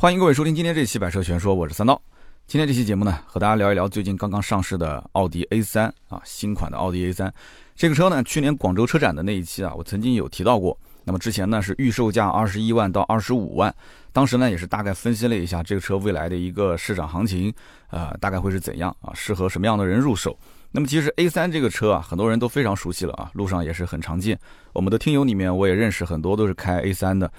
欢迎各位收听今天这期《百车全说》，我是三刀。今天这期节目呢，和大家聊一聊最近刚刚上市的奥迪 A3 啊，新款的奥迪 A3 这个车呢，去年广州车展的那一期啊，我曾经有提到过。那么之前呢是预售价二十一万到二十五万，当时呢也是大概分析了一下这个车未来的一个市场行情，呃，大概会是怎样啊，适合什么样的人入手。那么其实 A3 这个车啊，很多人都非常熟悉了啊，路上也是很常见。我们的听友里面我也认识很多都是开 A3 的。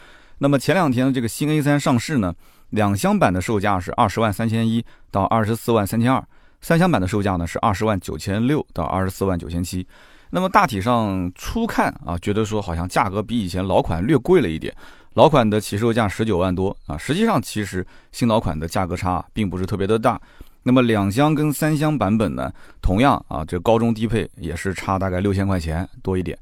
那么前两天的这个新 A3 上市呢，两厢版的售价是二十万三千一到二十四万三千二，三厢版的售价呢是二十万九千六到二十四万九千七。那么大体上初看啊，觉得说好像价格比以前老款略贵了一点，老款的起售价十九万多啊，实际上其实新老款的价格差并不是特别的大。那么两厢跟三厢版本呢，同样啊，这高中低配也是差大概六千块钱多一点。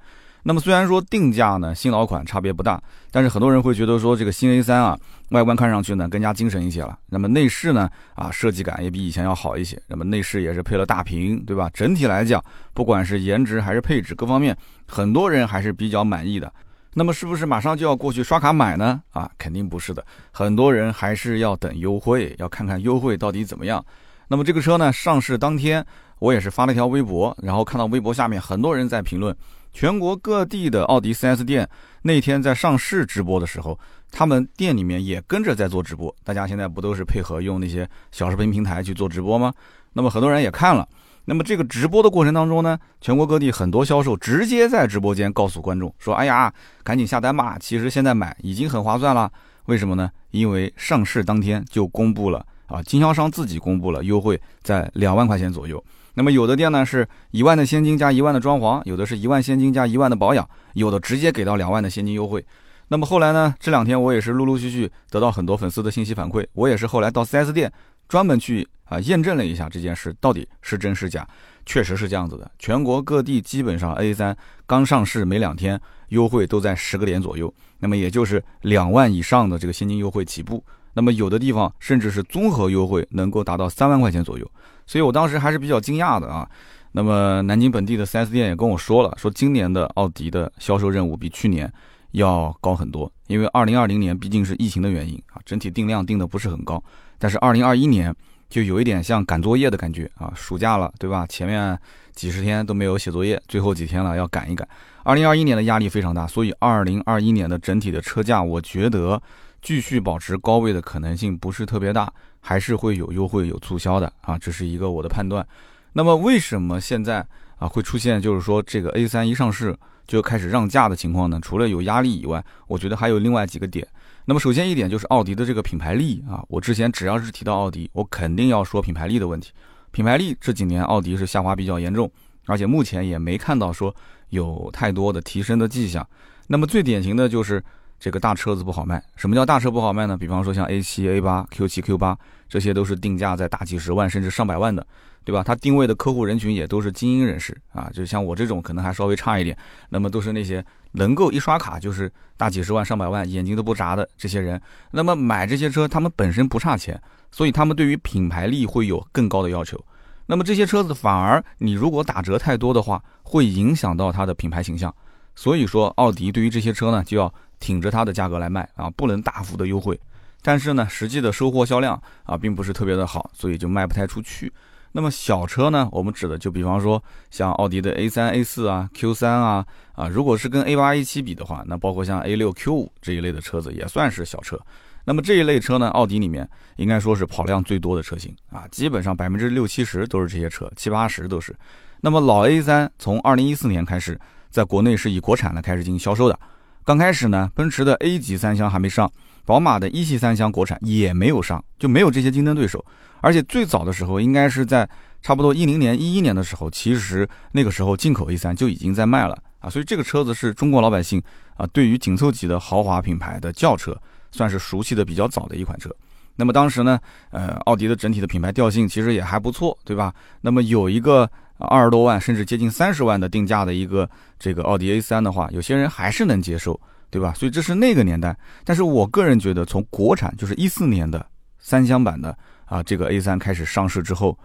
那么虽然说定价呢新老款差别不大，但是很多人会觉得说这个新 A3 啊，外观看上去呢更加精神一些了。那么内饰呢啊设计感也比以前要好一些。那么内饰也是配了大屏，对吧？整体来讲，不管是颜值还是配置各方面，很多人还是比较满意的。那么是不是马上就要过去刷卡买呢？啊，肯定不是的，很多人还是要等优惠，要看看优惠到底怎么样。那么这个车呢上市当天，我也是发了一条微博，然后看到微博下面很多人在评论。全国各地的奥迪 4S 店那天在上市直播的时候，他们店里面也跟着在做直播。大家现在不都是配合用那些小视频平台去做直播吗？那么很多人也看了。那么这个直播的过程当中呢，全国各地很多销售直接在直播间告诉观众说：“哎呀，赶紧下单吧！其实现在买已经很划算了。为什么呢？因为上市当天就公布了啊，经销商自己公布了优惠在两万块钱左右。”那么有的店呢是一万的现金加一万的装潢，有的是一万现金加一万的保养，有的直接给到两万的现金优惠。那么后来呢，这两天我也是陆陆续续得到很多粉丝的信息反馈，我也是后来到 4S 店专门去啊验证了一下这件事到底是真是假，确实是这样子的。全国各地基本上 A3 刚上市没两天，优惠都在十个点左右，那么也就是两万以上的这个现金优惠起步。那么有的地方甚至是综合优惠能够达到三万块钱左右。所以我当时还是比较惊讶的啊，那么南京本地的 4S 店也跟我说了，说今年的奥迪的销售任务比去年要高很多，因为2020年毕竟是疫情的原因啊，整体定量定的不是很高，但是2021年就有一点像赶作业的感觉啊，暑假了对吧？前面几十天都没有写作业，最后几天了要赶一赶。2021年的压力非常大，所以2021年的整体的车价，我觉得继续保持高位的可能性不是特别大。还是会有优惠有促销的啊，这是一个我的判断。那么为什么现在啊会出现就是说这个 A3 一上市就开始让价的情况呢？除了有压力以外，我觉得还有另外几个点。那么首先一点就是奥迪的这个品牌力啊，我之前只要是提到奥迪，我肯定要说品牌力的问题。品牌力这几年奥迪是下滑比较严重，而且目前也没看到说有太多的提升的迹象。那么最典型的就是。这个大车子不好卖，什么叫大车不好卖呢？比方说像 A7、A8、Q7、Q8，这些都是定价在大几十万甚至上百万的，对吧？它定位的客户人群也都是精英人士啊，就像我这种可能还稍微差一点，那么都是那些能够一刷卡就是大几十万、上百万，眼睛都不眨的这些人。那么买这些车，他们本身不差钱，所以他们对于品牌力会有更高的要求。那么这些车子反而你如果打折太多的话，会影响到它的品牌形象。所以说，奥迪对于这些车呢，就要。挺着它的价格来卖啊，不能大幅的优惠，但是呢，实际的收货销量啊，并不是特别的好，所以就卖不太出去。那么小车呢，我们指的就比方说像奥迪的 A3、A4 啊、Q3 啊啊，如果是跟 A8、A7 比的话，那包括像 A6、Q5 这一类的车子也算是小车。那么这一类车呢，奥迪里面应该说是跑量最多的车型啊，基本上百分之六七十都是这些车，七八十都是。那么老 A3 从二零一四年开始，在国内是以国产的开始进行销售的。刚开始呢，奔驰的 A 级三厢还没上，宝马的一系三厢国产也没有上，就没有这些竞争对手。而且最早的时候，应该是在差不多一零年、一一年的时候，其实那个时候进口 A3 就已经在卖了啊。所以这个车子是中国老百姓啊，对于紧凑级的豪华品牌的轿车，算是熟悉的比较早的一款车。那么当时呢，呃，奥迪的整体的品牌调性其实也还不错，对吧？那么有一个。二十多万甚至接近三十万的定价的一个这个奥迪 A3 的话，有些人还是能接受，对吧？所以这是那个年代。但是我个人觉得，从国产就是一四年的三厢版的啊这个 A3 开始上市之后，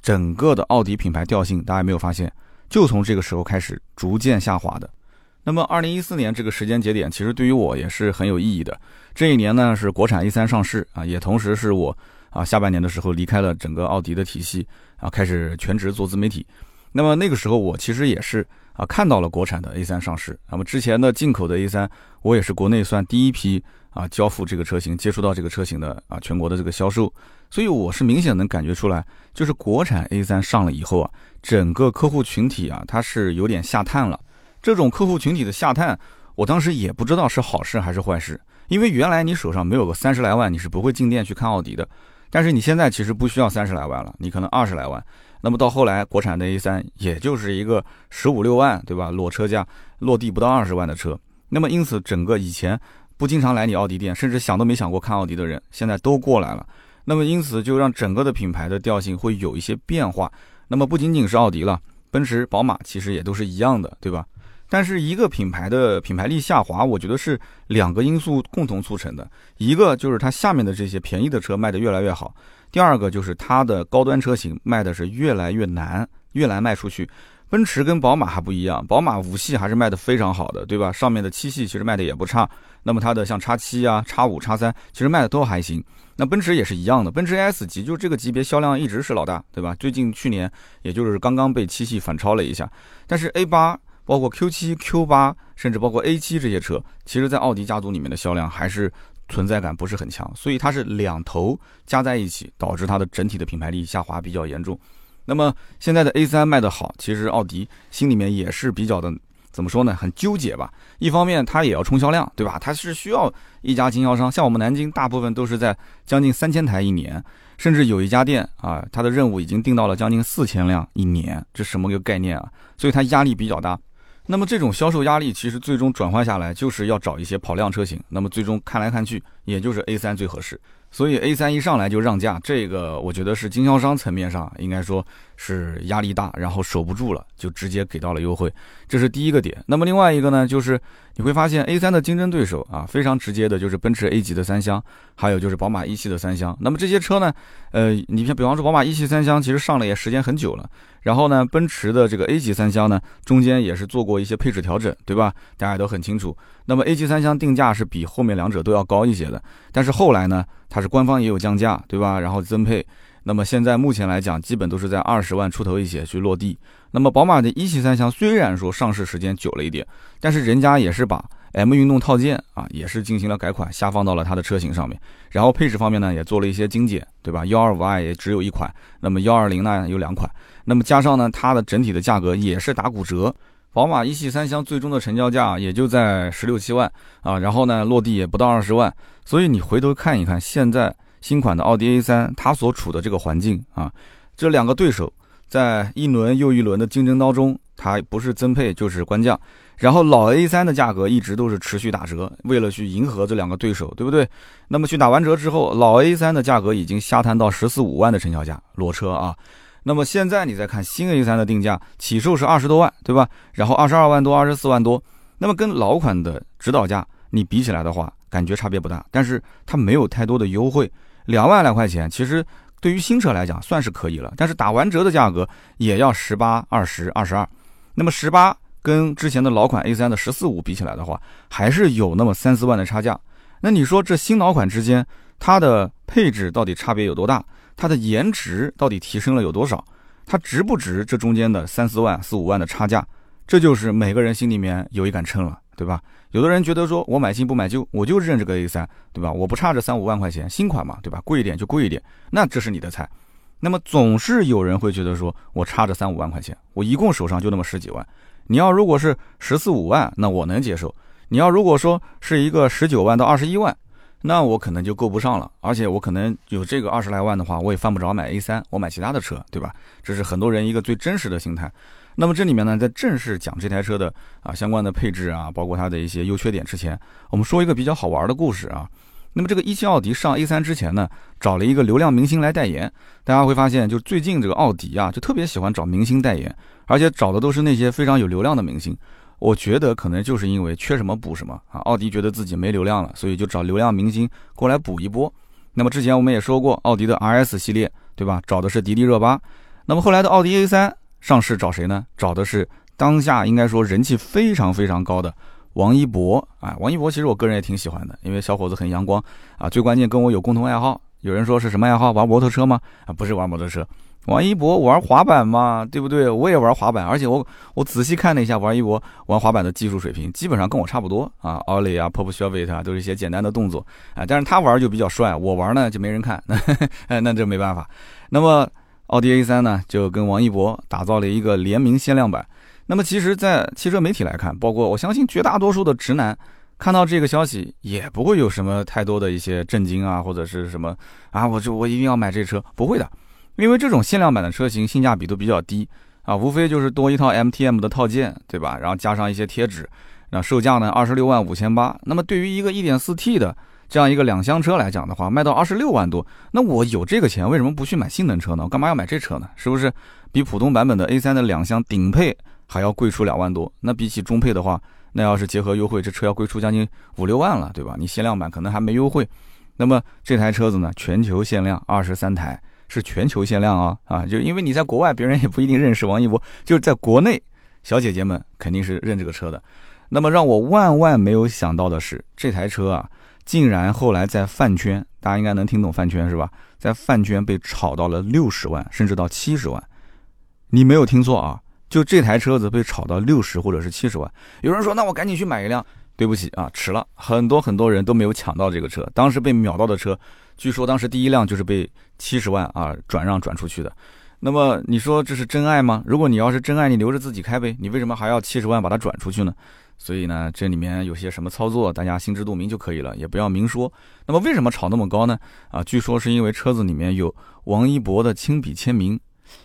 整个的奥迪品牌调性，大家没有发现，就从这个时候开始逐渐下滑的。那么二零一四年这个时间节点，其实对于我也是很有意义的。这一年呢是国产 A 三上市啊，也同时是我啊下半年的时候离开了整个奥迪的体系啊，开始全职做自媒体。那么那个时候我其实也是啊看到了国产的 A 三上市。那么之前的进口的 A 三，我也是国内算第一批啊交付这个车型、接触到这个车型的啊全国的这个销售。所以我是明显能感觉出来，就是国产 A 三上了以后啊，整个客户群体啊它是有点下探了。这种客户群体的下探，我当时也不知道是好事还是坏事，因为原来你手上没有个三十来万，你是不会进店去看奥迪的。但是你现在其实不需要三十来万了，你可能二十来万。那么到后来，国产的 A3 也就是一个十五六万，对吧？裸车价落地不到二十万的车。那么因此，整个以前不经常来你奥迪店，甚至想都没想过看奥迪的人，现在都过来了。那么因此就让整个的品牌的调性会有一些变化。那么不仅仅是奥迪了，奔驰、宝马其实也都是一样的，对吧？但是一个品牌的品牌力下滑，我觉得是两个因素共同促成的。一个就是它下面的这些便宜的车卖得越来越好，第二个就是它的高端车型卖的是越来越难，越难卖出去。奔驰跟宝马还不一样，宝马五系还是卖得非常好的，对吧？上面的七系其实卖的也不差。那么它的像叉七啊、叉五、叉三，其实卖的都还行。那奔驰也是一样的，奔驰 S 级就这个级别销量一直是老大，对吧？最近去年也就是刚刚被七系反超了一下，但是 A 八。包括 Q7、Q8，甚至包括 A7 这些车，其实，在奥迪家族里面的销量还是存在感不是很强，所以它是两头加在一起，导致它的整体的品牌力下滑比较严重。那么现在的 A3 卖得好，其实奥迪心里面也是比较的，怎么说呢？很纠结吧。一方面，它也要冲销量，对吧？它是需要一家经销商，像我们南京，大部分都是在将近三千台一年，甚至有一家店啊，它的任务已经定到了将近四千辆一年，这什么个概念啊？所以它压力比较大。那么这种销售压力其实最终转换下来，就是要找一些跑量车型。那么最终看来看去，也就是 A 三最合适。所以 A 三一上来就让价，这个我觉得是经销商层面上应该说是压力大，然后守不住了，就直接给到了优惠，这是第一个点。那么另外一个呢，就是你会发现 A3 的竞争对手啊，非常直接的就是奔驰 A 级的三厢，还有就是宝马一系的三厢。那么这些车呢，呃，你像比方说宝马一系三厢，其实上了也时间很久了。然后呢，奔驰的这个 A 级三厢呢，中间也是做过一些配置调整，对吧？大家都很清楚。那么 A 级三厢定价是比后面两者都要高一些的，但是后来呢，它是官方也有降价，对吧？然后增配，那么现在目前来讲，基本都是在二十万出头一些去落地。那么宝马的一系三厢虽然说上市时间久了一点，但是人家也是把 M 运动套件啊，也是进行了改款，下放到了它的车型上面。然后配置方面呢，也做了一些精简，对吧？幺二五 i 也只有一款，那么幺二零呢有两款，那么加上呢，它的整体的价格也是打骨折。宝马一系三厢最终的成交价也就在十六七万啊，然后呢落地也不到二十万，所以你回头看一看现在新款的奥迪 A3，它所处的这个环境啊，这两个对手在一轮又一轮的竞争当中，它不是增配就是官降，然后老 A3 的价格一直都是持续打折，为了去迎合这两个对手，对不对？那么去打完折之后，老 A3 的价格已经下探到十四五万的成交价，裸车啊。那么现在你再看新 A3 的定价，起售是二十多万，对吧？然后二十二万多、二十四万多，那么跟老款的指导价你比起来的话，感觉差别不大，但是它没有太多的优惠，两万来块钱，其实对于新车来讲算是可以了，但是打完折的价格也要十八、二十二、十二，那么十八跟之前的老款 A3 的十四五比起来的话，还是有那么三四万的差价。那你说这新老款之间它的配置到底差别有多大？它的颜值到底提升了有多少？它值不值这中间的三四万、四五万的差价？这就是每个人心里面有一杆秤了，对吧？有的人觉得说，我买新不买旧，我就认这个 A 三对吧？我不差这三五万块钱，新款嘛，对吧？贵一点就贵一点，那这是你的菜。那么总是有人会觉得说，我差这三五万块钱，我一共手上就那么十几万。你要如果是十四五万，那我能接受；你要如果说是一个十九万到二十一万。那我可能就够不上了，而且我可能有这个二十来万的话，我也犯不着买 A 三我买其他的车，对吧？这是很多人一个最真实的心态。那么这里面呢，在正式讲这台车的啊相关的配置啊，包括它的一些优缺点之前，我们说一个比较好玩的故事啊。那么这个一汽奥迪上 A3 之前呢，找了一个流量明星来代言。大家会发现，就最近这个奥迪啊，就特别喜欢找明星代言，而且找的都是那些非常有流量的明星。我觉得可能就是因为缺什么补什么啊，奥迪觉得自己没流量了，所以就找流量明星过来补一波。那么之前我们也说过，奥迪的 RS 系列，对吧？找的是迪丽热巴。那么后来的奥迪 A3 上市找谁呢？找的是当下应该说人气非常非常高的王一博啊，王一博其实我个人也挺喜欢的，因为小伙子很阳光啊，最关键跟我有共同爱好。有人说是什么爱好？玩摩托车吗？啊，不是玩摩托车。王一博玩滑板嘛，对不对？我也玩滑板，而且我我仔细看了一下王一博玩滑板的技术水平，基本上跟我差不多啊。奥利啊，pop s h o v i t 啊，都是一些简单的动作啊。但是他玩就比较帅，我玩呢就没人看，哎，那这没办法。那么奥迪 A 三呢，就跟王一博打造了一个联名限量版。那么其实，在汽车媒体来看，包括我相信绝大多数的直男看到这个消息，也不会有什么太多的一些震惊啊，或者是什么啊，我就我一定要买这车，不会的。因为这种限量版的车型性价比都比较低啊，无非就是多一套 MTM 的套件，对吧？然后加上一些贴纸，那售价呢二十六万五千八。那么对于一个 1.4T 的这样一个两厢车来讲的话，卖到二十六万多，那我有这个钱，为什么不去买性能车呢？我干嘛要买这车呢？是不是比普通版本的 A3 的两厢顶配还要贵出两万多？那比起中配的话，那要是结合优惠，这车要贵出将近五六万了，对吧？你限量版可能还没优惠。那么这台车子呢，全球限量二十三台。是全球限量啊啊！就因为你在国外，别人也不一定认识王一博，就是在国内，小姐姐们肯定是认这个车的。那么让我万万没有想到的是，这台车啊，竟然后来在饭圈，大家应该能听懂饭圈是吧？在饭圈被炒到了六十万，甚至到七十万。你没有听错啊，就这台车子被炒到六十或者是七十万。有人说，那我赶紧去买一辆。对不起啊，迟了很多很多人都没有抢到这个车，当时被秒到的车。据说当时第一辆就是被七十万啊转让转出去的，那么你说这是真爱吗？如果你要是真爱，你留着自己开呗，你为什么还要七十万把它转出去呢？所以呢，这里面有些什么操作，大家心知肚明就可以了，也不要明说。那么为什么炒那么高呢？啊，据说是因为车子里面有王一博的亲笔签名，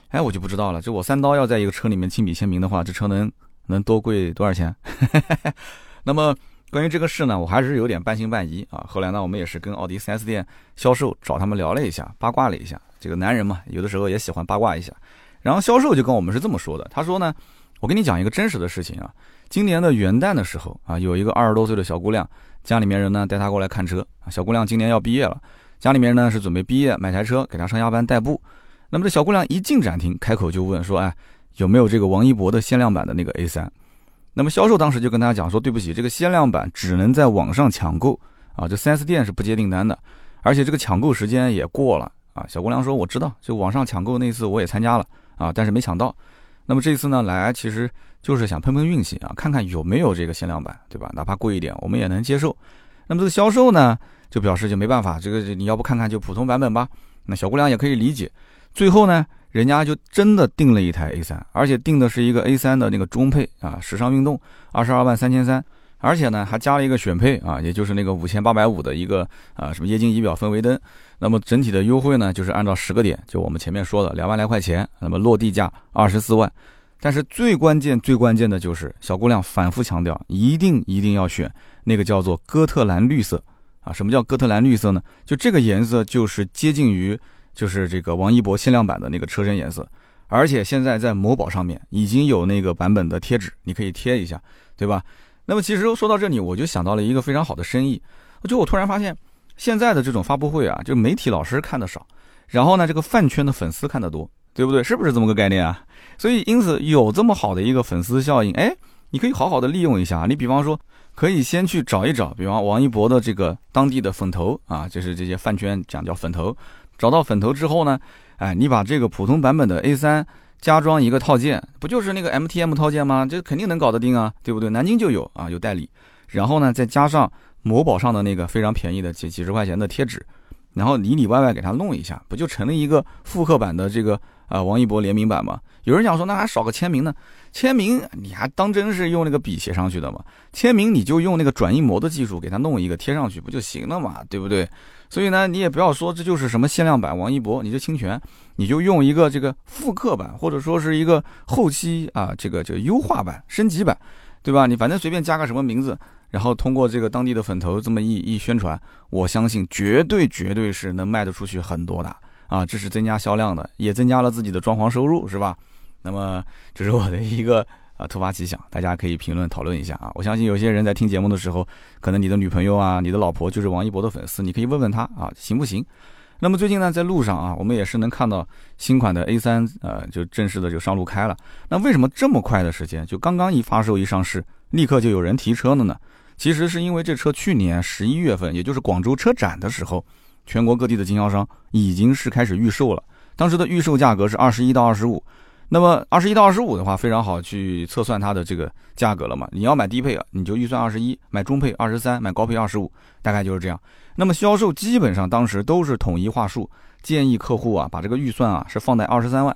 哎，我就不知道了。就我三刀要在一个车里面亲笔签名的话，这车能能多贵多少钱？那么。关于这个事呢，我还是有点半信半疑啊。后来呢，我们也是跟奥迪 4S 店销售找他们聊了一下，八卦了一下。这个男人嘛，有的时候也喜欢八卦一下。然后销售就跟我们是这么说的，他说呢，我跟你讲一个真实的事情啊。今年的元旦的时候啊，有一个二十多岁的小姑娘，家里面人呢带她过来看车。小姑娘今年要毕业了，家里面呢是准备毕业买台车给她上下班代步。那么这小姑娘一进展厅，开口就问说，哎，有没有这个王一博的限量版的那个 A3？那么销售当时就跟大家讲说，对不起，这个限量版只能在网上抢购啊，这 4S 店是不接订单的，而且这个抢购时间也过了啊。小姑娘说，我知道，就网上抢购那次我也参加了啊，但是没抢到。那么这次呢来，其实就是想碰碰运气啊，看看有没有这个限量版，对吧？哪怕贵一点，我们也能接受。那么这个销售呢就表示就没办法，这个你要不看看就普通版本吧。那小姑娘也可以理解。最后呢。人家就真的订了一台 A 三，而且订的是一个 A 三的那个中配啊，时尚运动，二十二万三千三，而且呢还加了一个选配啊，也就是那个五千八百五的一个啊什么液晶仪表氛围灯。那么整体的优惠呢，就是按照十个点，就我们前面说的两万来块钱，那么落地价二十四万。但是最关键最关键的就是小姑娘反复强调，一定一定要选那个叫做哥特兰绿色啊。什么叫哥特兰绿色呢？就这个颜色就是接近于。就是这个王一博限量版的那个车身颜色，而且现在在某宝上面已经有那个版本的贴纸，你可以贴一下，对吧？那么其实说到这里，我就想到了一个非常好的生意，就我突然发现，现在的这种发布会啊，就媒体老师看的少，然后呢，这个饭圈的粉丝看的多，对不对？是不是这么个概念啊？所以因此有这么好的一个粉丝效应，哎，你可以好好的利用一下。你比方说，可以先去找一找，比方王一博的这个当地的粉头啊，就是这些饭圈讲叫粉头。找到粉头之后呢，哎，你把这个普通版本的 A 三加装一个套件，不就是那个 MTM 套件吗？这肯定能搞得定啊，对不对？南京就有啊，有代理。然后呢，再加上某宝上的那个非常便宜的几几十块钱的贴纸，然后里里外外给它弄一下，不就成了一个复刻版的这个啊王一博联名版嘛？有人讲说，那还少个签名呢？签名你还当真是用那个笔写上去的吗？签名你就用那个转印膜的技术给它弄一个贴上去不就行了嘛，对不对？所以呢，你也不要说这就是什么限量版王一博，你就侵权，你就用一个这个复刻版，或者说是一个后期啊，这个这个优化版、升级版，对吧？你反正随便加个什么名字，然后通过这个当地的粉头这么一一宣传，我相信绝对绝对是能卖得出去很多的啊！这是增加销量的，也增加了自己的装潢收入，是吧？那么这是我的一个。啊，突发奇想，大家可以评论讨论一下啊！我相信有些人在听节目的时候，可能你的女朋友啊、你的老婆就是王一博的粉丝，你可以问问他啊，行不行？那么最近呢，在路上啊，我们也是能看到新款的 A3，呃，就正式的就上路开了。那为什么这么快的时间，就刚刚一发售一上市，立刻就有人提车了呢？其实是因为这车去年十一月份，也就是广州车展的时候，全国各地的经销商已经是开始预售了。当时的预售价格是二十一到二十五。那么二十一到二十五的话，非常好去测算它的这个价格了嘛？你要买低配啊，你就预算二十一；买中配二十三；买高配二十五，大概就是这样。那么销售基本上当时都是统一话术，建议客户啊把这个预算啊是放在二十三万。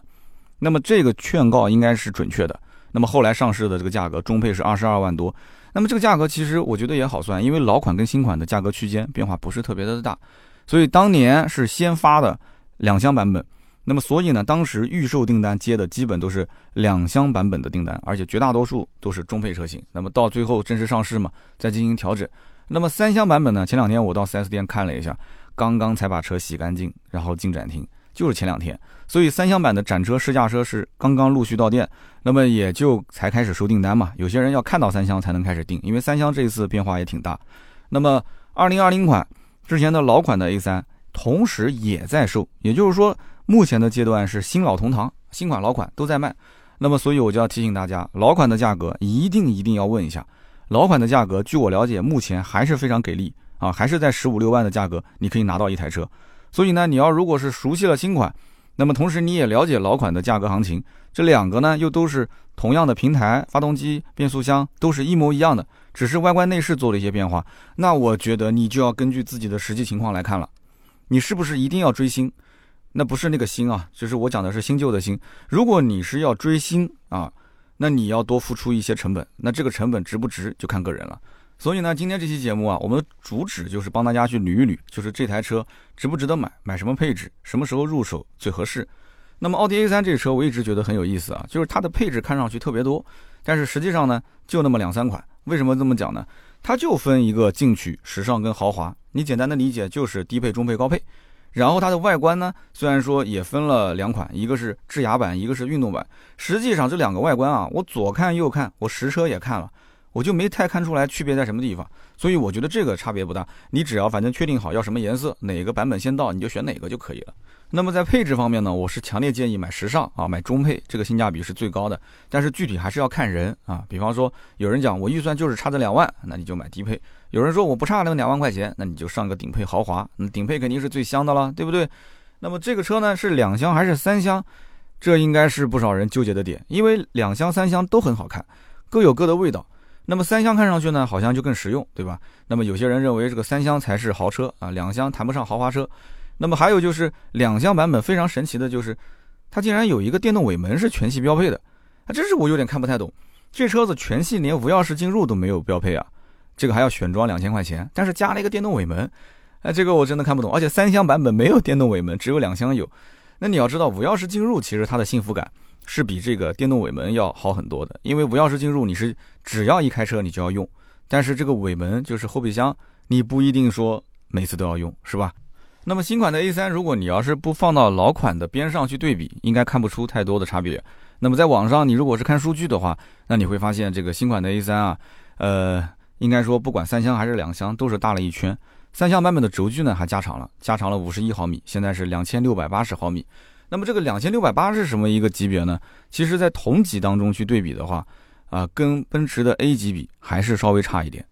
那么这个劝告应该是准确的。那么后来上市的这个价格，中配是二十二万多。那么这个价格其实我觉得也好算，因为老款跟新款的价格区间变化不是特别的大，所以当年是先发的两厢版本。那么，所以呢，当时预售订单接的基本都是两厢版本的订单，而且绝大多数都是中配车型。那么到最后正式上市嘛，再进行调整。那么三厢版本呢？前两天我到 4S 店看了一下，刚刚才把车洗干净，然后进展厅，就是前两天。所以三厢版的展车试驾车是刚刚陆续到店，那么也就才开始收订单嘛。有些人要看到三厢才能开始订，因为三厢这一次变化也挺大。那么2020款之前的老款的 A3 同时也在售，也就是说。目前的阶段是新老同堂，新款老款都在卖，那么所以我就要提醒大家，老款的价格一定一定要问一下。老款的价格，据我了解，目前还是非常给力啊，还是在十五六万的价格，你可以拿到一台车。所以呢，你要如果是熟悉了新款，那么同时你也了解老款的价格行情，这两个呢又都是同样的平台、发动机、变速箱都是一模一样的，只是外观内饰做了一些变化，那我觉得你就要根据自己的实际情况来看了，你是不是一定要追新？那不是那个新啊，就是我讲的是新旧的新。如果你是要追新啊，那你要多付出一些成本，那这个成本值不值就看个人了。所以呢，今天这期节目啊，我们的主旨就是帮大家去捋一捋，就是这台车值不值得买，买什么配置，什么时候入手最合适。那么奥迪 A3 这车我一直觉得很有意思啊，就是它的配置看上去特别多，但是实际上呢就那么两三款。为什么这么讲呢？它就分一个进取、时尚跟豪华，你简单的理解就是低配、中配、高配。然后它的外观呢，虽然说也分了两款，一个是智雅版，一个是运动版。实际上这两个外观啊，我左看右看，我实车也看了，我就没太看出来区别在什么地方。所以我觉得这个差别不大。你只要反正确定好要什么颜色，哪个版本先到，你就选哪个就可以了。那么在配置方面呢，我是强烈建议买时尚啊，买中配，这个性价比是最高的。但是具体还是要看人啊。比方说有人讲我预算就是差这两万，那你就买低配。有人说我不差那个两万块钱，那你就上个顶配豪华，那顶配肯定是最香的了，对不对？那么这个车呢是两厢还是三厢？这应该是不少人纠结的点，因为两厢、三厢都很好看，各有各的味道。那么三厢看上去呢好像就更实用，对吧？那么有些人认为这个三厢才是豪车啊，两厢谈不上豪华车。那么还有就是两厢版本非常神奇的就是，它竟然有一个电动尾门是全系标配的，啊，这是我有点看不太懂。这车子全系连无钥匙进入都没有标配啊。这个还要选装两千块钱，但是加了一个电动尾门，哎，这个我真的看不懂。而且三厢版本没有电动尾门，只有两厢有。那你要知道，无钥匙进入其实它的幸福感是比这个电动尾门要好很多的。因为无钥匙进入你是只要一开车你就要用，但是这个尾门就是后备箱，你不一定说每次都要用，是吧？那么新款的 A3，如果你要是不放到老款的边上去对比，应该看不出太多的差别。那么在网上你如果是看数据的话，那你会发现这个新款的 A3 啊，呃。应该说，不管三厢还是两厢，都是大了一圈。三厢版本的轴距呢，还加长了，加长了五十一毫米，现在是两千六百八十毫米。那么这个两千六百八是什么一个级别呢？其实，在同级当中去对比的话，啊，跟奔驰的 A 级比还是稍微差一点。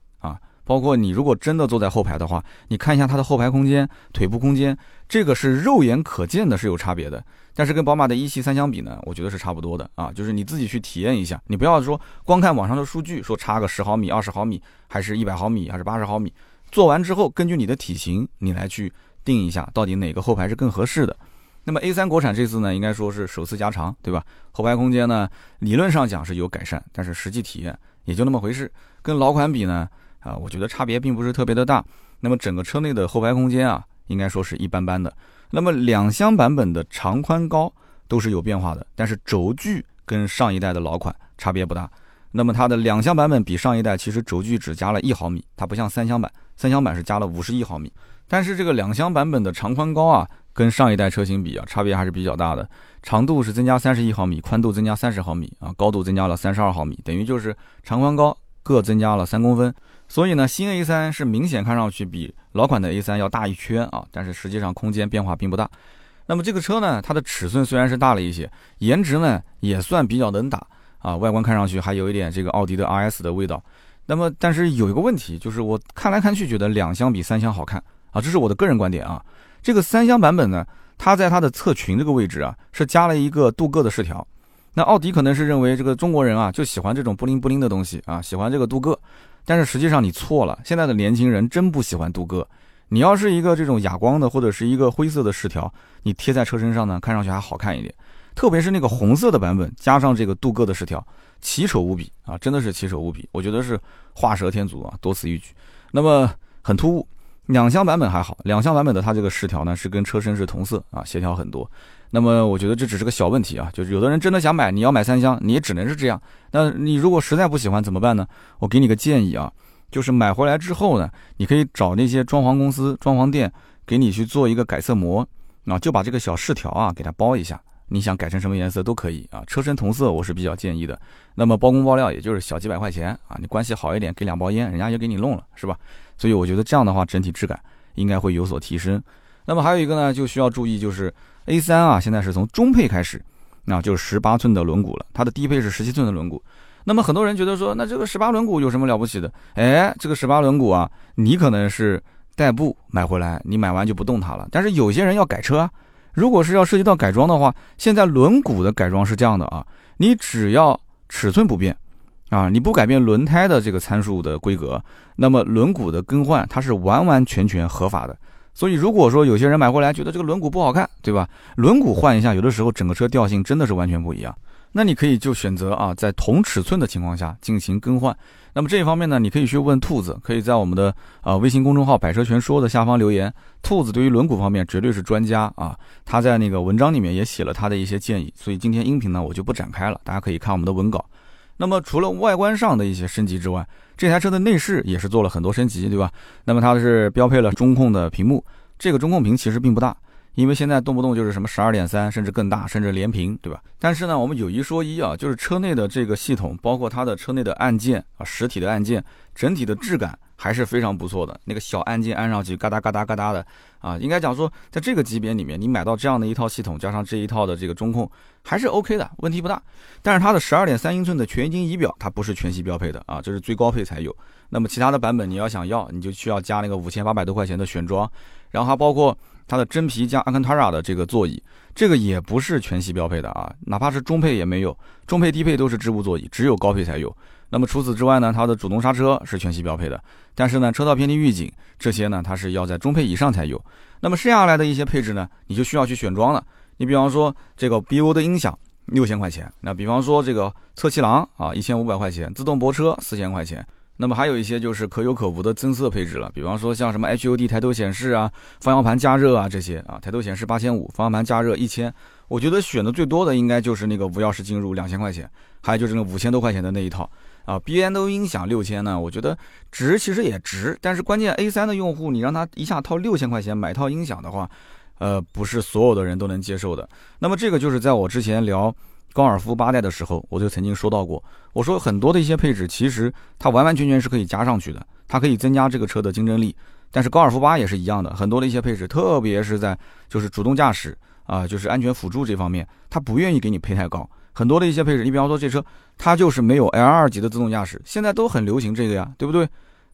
包括你如果真的坐在后排的话，你看一下它的后排空间、腿部空间，这个是肉眼可见的，是有差别的。但是跟宝马的一系三相比呢，我觉得是差不多的啊，就是你自己去体验一下，你不要说光看网上的数据，说差个十毫米、二十毫米，还是一百毫米，还是八十毫米，做完之后根据你的体型，你来去定一下，到底哪个后排是更合适的。那么 A 三国产这次呢，应该说是首次加长，对吧？后排空间呢，理论上讲是有改善，但是实际体验也就那么回事。跟老款比呢，啊，我觉得差别并不是特别的大。那么整个车内的后排空间啊，应该说是一般般的。那么两厢版本的长宽高都是有变化的，但是轴距跟上一代的老款差别不大。那么它的两厢版本比上一代其实轴距只加了一毫米，它不像三厢版，三厢版是加了五十一毫米。但是这个两厢版本的长宽高啊，跟上一代车型比啊，差别还是比较大的。长度是增加三十一毫米，宽度增加三十毫米啊，高度增加了三十二毫米，等于就是长宽高各增加了三公分。所以呢，新 A3 是明显看上去比老款的 A3 要大一圈啊，但是实际上空间变化并不大。那么这个车呢，它的尺寸虽然是大了一些，颜值呢也算比较能打啊，外观看上去还有一点这个奥迪的 RS 的味道。那么但是有一个问题，就是我看来看去觉得两厢比三厢好看啊，这是我的个人观点啊。这个三厢版本呢，它在它的侧裙这个位置啊，是加了一个镀铬的饰条。那奥迪可能是认为这个中国人啊就喜欢这种布灵布灵的东西啊，喜欢这个镀铬，但是实际上你错了，现在的年轻人真不喜欢镀铬。你要是一个这种哑光的或者是一个灰色的饰条，你贴在车身上呢，看上去还好看一点。特别是那个红色的版本，加上这个镀铬的饰条，奇丑无比啊，真的是奇丑无比。我觉得是画蛇添足啊，多此一举。那么很突兀。两厢版本还好，两厢版本的它这个饰条呢是跟车身是同色啊，协调很多。那么我觉得这只是个小问题啊，就是有的人真的想买，你要买三厢，你也只能是这样。那你如果实在不喜欢怎么办呢？我给你个建议啊。就是买回来之后呢，你可以找那些装潢公司、装潢店给你去做一个改色膜，啊，就把这个小饰条啊给它包一下，你想改成什么颜色都可以啊。车身同色我是比较建议的。那么包工包料也就是小几百块钱啊，你关系好一点给两包烟，人家就给你弄了，是吧？所以我觉得这样的话整体质感应该会有所提升。那么还有一个呢，就需要注意就是 A3 啊，现在是从中配开始，那就是十八寸的轮毂了，它的低配是十七寸的轮毂。那么很多人觉得说，那这个十八轮毂有什么了不起的？哎，这个十八轮毂啊，你可能是代步买回来，你买完就不动它了。但是有些人要改车啊，如果是要涉及到改装的话，现在轮毂的改装是这样的啊，你只要尺寸不变，啊，你不改变轮胎的这个参数的规格，那么轮毂的更换它是完完全全合法的。所以如果说有些人买回来觉得这个轮毂不好看，对吧？轮毂换一下，有的时候整个车调性真的是完全不一样。那你可以就选择啊，在同尺寸的情况下进行更换。那么这一方面呢，你可以去问兔子，可以在我们的啊微信公众号“百车全说”的下方留言。兔子对于轮毂方面绝对是专家啊，他在那个文章里面也写了他的一些建议。所以今天音频呢，我就不展开了，大家可以看我们的文稿。那么除了外观上的一些升级之外，这台车的内饰也是做了很多升级，对吧？那么它是标配了中控的屏幕，这个中控屏其实并不大。因为现在动不动就是什么十二点三，甚至更大，甚至连屏，对吧？但是呢，我们有一说一啊，就是车内的这个系统，包括它的车内的按键啊，实体的按键，整体的质感还是非常不错的。那个小按键按上去，嘎哒嘎哒嘎哒的啊，应该讲说，在这个级别里面，你买到这样的一套系统，加上这一套的这个中控，还是 OK 的，问题不大。但是它的十二点三英寸的全液晶仪表，它不是全系标配的啊，这是最高配才有。那么其他的版本你要想要，你就需要加那个五千八百多块钱的选装，然后还包括。它的真皮加阿坎塔拉的这个座椅，这个也不是全系标配的啊，哪怕是中配也没有，中配低配都是织物座椅，只有高配才有。那么除此之外呢，它的主动刹车是全系标配的，但是呢，车道偏离预警这些呢，它是要在中配以上才有。那么剩下来的一些配置呢，你就需要去选装了。你比方说这个 BO 的音响六千块钱，那比方说这个侧气囊啊一千五百块钱，自动泊车四千块钱。那么还有一些就是可有可无的增色配置了，比方说像什么 HUD 抬头显示啊、方向盘加热啊这些啊，抬头显示八千五，方向盘加热一千。我觉得选的最多的应该就是那个无钥匙进入两千块钱，还有就是那五千多块钱的那一套啊。，B N O 音响六千呢，我觉得值其实也值，但是关键 A3 的用户你让他一下掏六千块钱买套音响的话，呃，不是所有的人都能接受的。那么这个就是在我之前聊。高尔夫八代的时候，我就曾经说到过，我说很多的一些配置，其实它完完全全是可以加上去的，它可以增加这个车的竞争力。但是高尔夫八也是一样的，很多的一些配置，特别是在就是主动驾驶啊，就是安全辅助这方面，它不愿意给你配太高。很多的一些配置，你比方说这车，它就是没有 L 二级的自动驾驶，现在都很流行这个呀，对不对？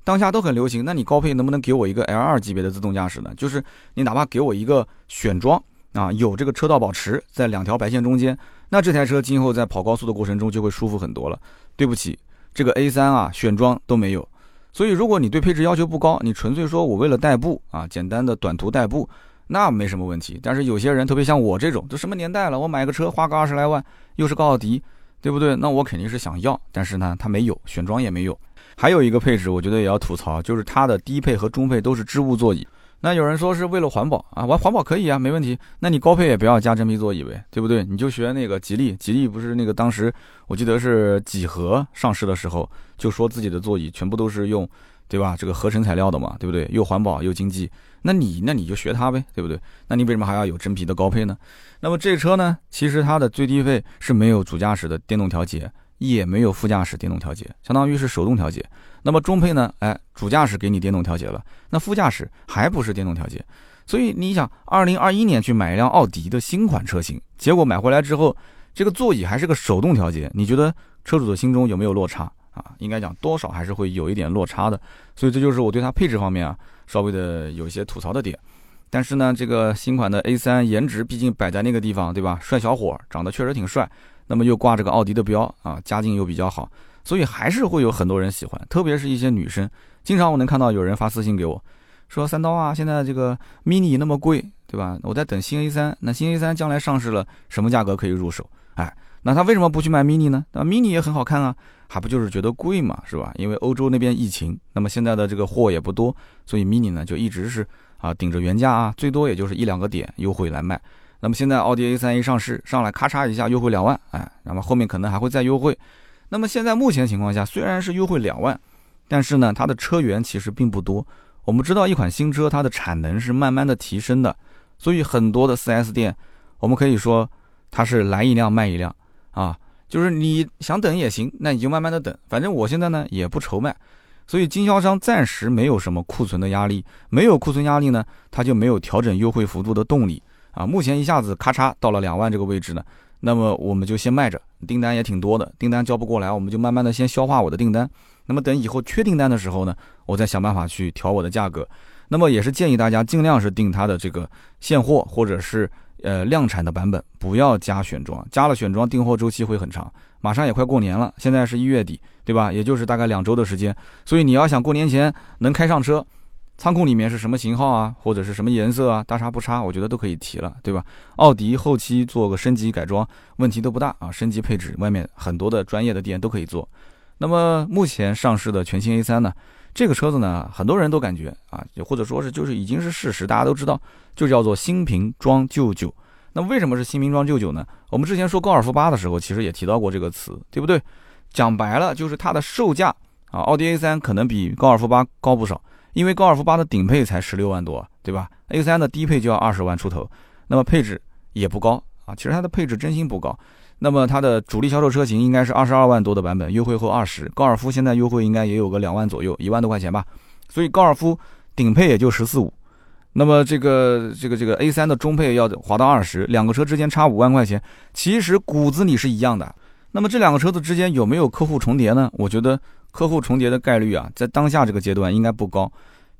当下都很流行，那你高配能不能给我一个 L 二级别的自动驾驶呢？就是你哪怕给我一个选装啊，有这个车道保持在两条白线中间。那这台车今后在跑高速的过程中就会舒服很多了。对不起，这个 A3 啊，选装都没有。所以如果你对配置要求不高，你纯粹说我为了代步啊，简单的短途代步，那没什么问题。但是有些人，特别像我这种，都什么年代了，我买个车花个二十来万，又是个奥迪，对不对？那我肯定是想要，但是呢，它没有选装也没有。还有一个配置，我觉得也要吐槽，就是它的低配和中配都是织物座椅。那有人说是为了环保啊，玩环保可以啊，没问题。那你高配也不要加真皮座椅呗，对不对？你就学那个吉利，吉利不是那个当时我记得是几何上市的时候就说自己的座椅全部都是用，对吧？这个合成材料的嘛，对不对？又环保又经济。那你那你就学它呗，对不对？那你为什么还要有真皮的高配呢？那么这车呢，其实它的最低配是没有主驾驶的电动调节，也没有副驾驶电动调节，相当于是手动调节。那么中配呢？哎，主驾驶给你电动调节了，那副驾驶还不是电动调节。所以你想，二零二一年去买一辆奥迪的新款车型，结果买回来之后，这个座椅还是个手动调节，你觉得车主的心中有没有落差啊？应该讲多少还是会有一点落差的。所以这就是我对它配置方面啊，稍微的有一些吐槽的点。但是呢，这个新款的 A3 颜值毕竟摆在那个地方，对吧？帅小伙长得确实挺帅，那么又挂着个奥迪的标啊，家境又比较好。所以还是会有很多人喜欢，特别是一些女生。经常我能看到有人发私信给我，说三刀啊，现在这个 mini 那么贵，对吧？我在等新 A3，那新 A3 将来上市了，什么价格可以入手？哎，那他为什么不去买 mini 呢？那 mini 也很好看啊，还不就是觉得贵嘛，是吧？因为欧洲那边疫情，那么现在的这个货也不多，所以 mini 呢就一直是啊顶着原价啊，最多也就是一两个点优惠来卖。那么现在奥迪 A3 一上市，上来咔嚓一下优惠两万，哎，那么后面可能还会再优惠。那么现在目前情况下，虽然是优惠两万，但是呢，它的车源其实并不多。我们知道，一款新车它的产能是慢慢的提升的，所以很多的 4S 店，我们可以说它是来一辆卖一辆啊，就是你想等也行，那你就慢慢的等，反正我现在呢也不愁卖，所以经销商暂时没有什么库存的压力，没有库存压力呢，他就没有调整优惠幅度的动力啊。目前一下子咔嚓到了两万这个位置呢。那么我们就先卖着，订单也挺多的，订单交不过来，我们就慢慢的先消化我的订单。那么等以后缺订单的时候呢，我再想办法去调我的价格。那么也是建议大家尽量是订它的这个现货或者是呃量产的版本，不要加选装，加了选装订货周期会很长。马上也快过年了，现在是一月底，对吧？也就是大概两周的时间，所以你要想过年前能开上车。仓库里面是什么型号啊，或者是什么颜色啊，大差不差，我觉得都可以提了，对吧？奥迪后期做个升级改装，问题都不大啊。升级配置，外面很多的专业的店都可以做。那么目前上市的全新 A3 呢，这个车子呢，很多人都感觉啊，或者说是就是已经是事实，大家都知道，就叫做新瓶装旧酒。那为什么是新瓶装旧酒呢？我们之前说高尔夫八的时候，其实也提到过这个词，对不对？讲白了就是它的售价啊，奥迪 A 三可能比高尔夫八高不少。因为高尔夫八的顶配才十六万多，对吧？A 三的低配就要二十万出头，那么配置也不高啊。其实它的配置真心不高。那么它的主力销售车型应该是二十二万多的版本，优惠后二十。高尔夫现在优惠应该也有个两万左右，一万多块钱吧。所以高尔夫顶配也就十四五。那么这个这个这个 A3 的中配要划到二十，两个车之间差五万块钱，其实骨子里是一样的。那么这两个车子之间有没有客户重叠呢？我觉得。客户重叠的概率啊，在当下这个阶段应该不高，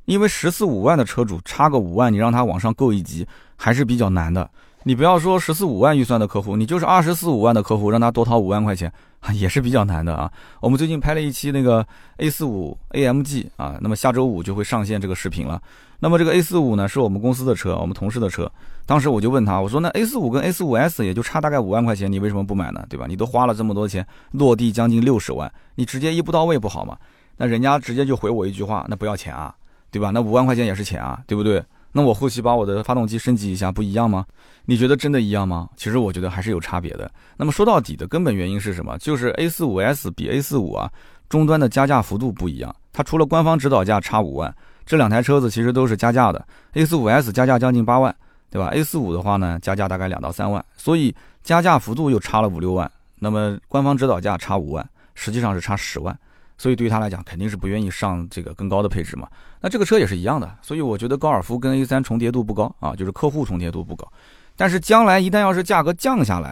因为十四五万的车主差个五万，你让他往上够一级还是比较难的。你不要说十四五万预算的客户，你就是二十四五万的客户，让他多掏五万块钱也是比较难的啊。我们最近拍了一期那个 A 四五 AMG 啊，那么下周五就会上线这个视频了。那么这个 A 四五呢，是我们公司的车，我们同事的车。当时我就问他，我说那 A 四五跟 A 四五 S 也就差大概五万块钱，你为什么不买呢？对吧？你都花了这么多钱，落地将近六十万，你直接一步到位不好吗？那人家直接就回我一句话，那不要钱啊，对吧？那五万块钱也是钱啊，对不对？那我后期把我的发动机升级一下，不一样吗？你觉得真的一样吗？其实我觉得还是有差别的。那么说到底的根本原因是什么？就是 A 四五 S 比 A 四五啊，终端的加价幅度不一样，它除了官方指导价差五万。这两台车子其实都是加价的，A45S 加价将近八万，对吧？A45 的话呢，加价大概两到三万，所以加价幅度又差了五六万。那么官方指导价差五万，实际上是差十万，所以对于他来讲，肯定是不愿意上这个更高的配置嘛。那这个车也是一样的，所以我觉得高尔夫跟 A3 重叠度不高啊，就是客户重叠度不高。但是将来一旦要是价格降下来，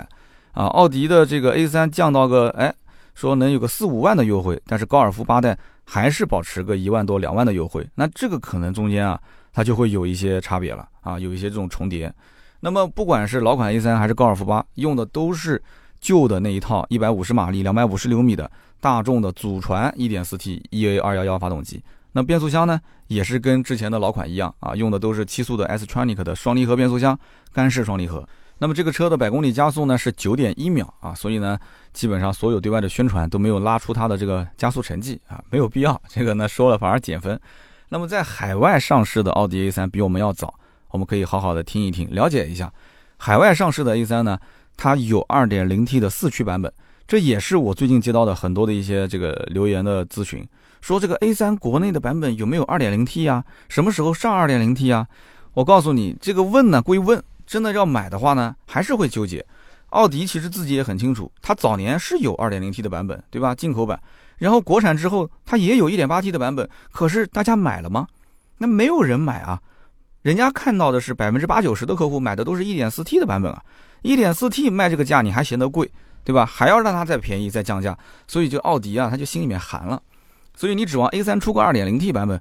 啊，奥迪的这个 A3 降到个哎，说能有个四五万的优惠，但是高尔夫八代。还是保持个一万多两万的优惠，那这个可能中间啊，它就会有一些差别了啊，有一些这种重叠。那么不管是老款 A3 还是高尔夫八，用的都是旧的那一套一百五十马力、两百五十牛米的大众的祖传 1.4T EA 二幺幺发动机。那变速箱呢，也是跟之前的老款一样啊，用的都是七速的 S-Tronic 的双离合变速箱，干式双离合。那么这个车的百公里加速呢是九点一秒啊，所以呢，基本上所有对外的宣传都没有拉出它的这个加速成绩啊，没有必要。这个呢说了反而减分。那么在海外上市的奥迪 A3 比我们要早，我们可以好好的听一听，了解一下。海外上市的 A3 呢，它有 2.0T 的四驱版本，这也是我最近接到的很多的一些这个留言的咨询，说这个 A3 国内的版本有没有 2.0T 啊？什么时候上 2.0T 啊？我告诉你，这个问呢归问。真的要买的话呢，还是会纠结。奥迪其实自己也很清楚，它早年是有 2.0T 的版本，对吧？进口版，然后国产之后它也有 1.8T 的版本，可是大家买了吗？那没有人买啊，人家看到的是百分之八九十的客户买的都是一点四 T 的版本啊，一点四 T 卖这个价你还嫌得贵，对吧？还要让它再便宜再降价，所以就奥迪啊，他就心里面寒了，所以你指望 A3 出个 2.0T 版本，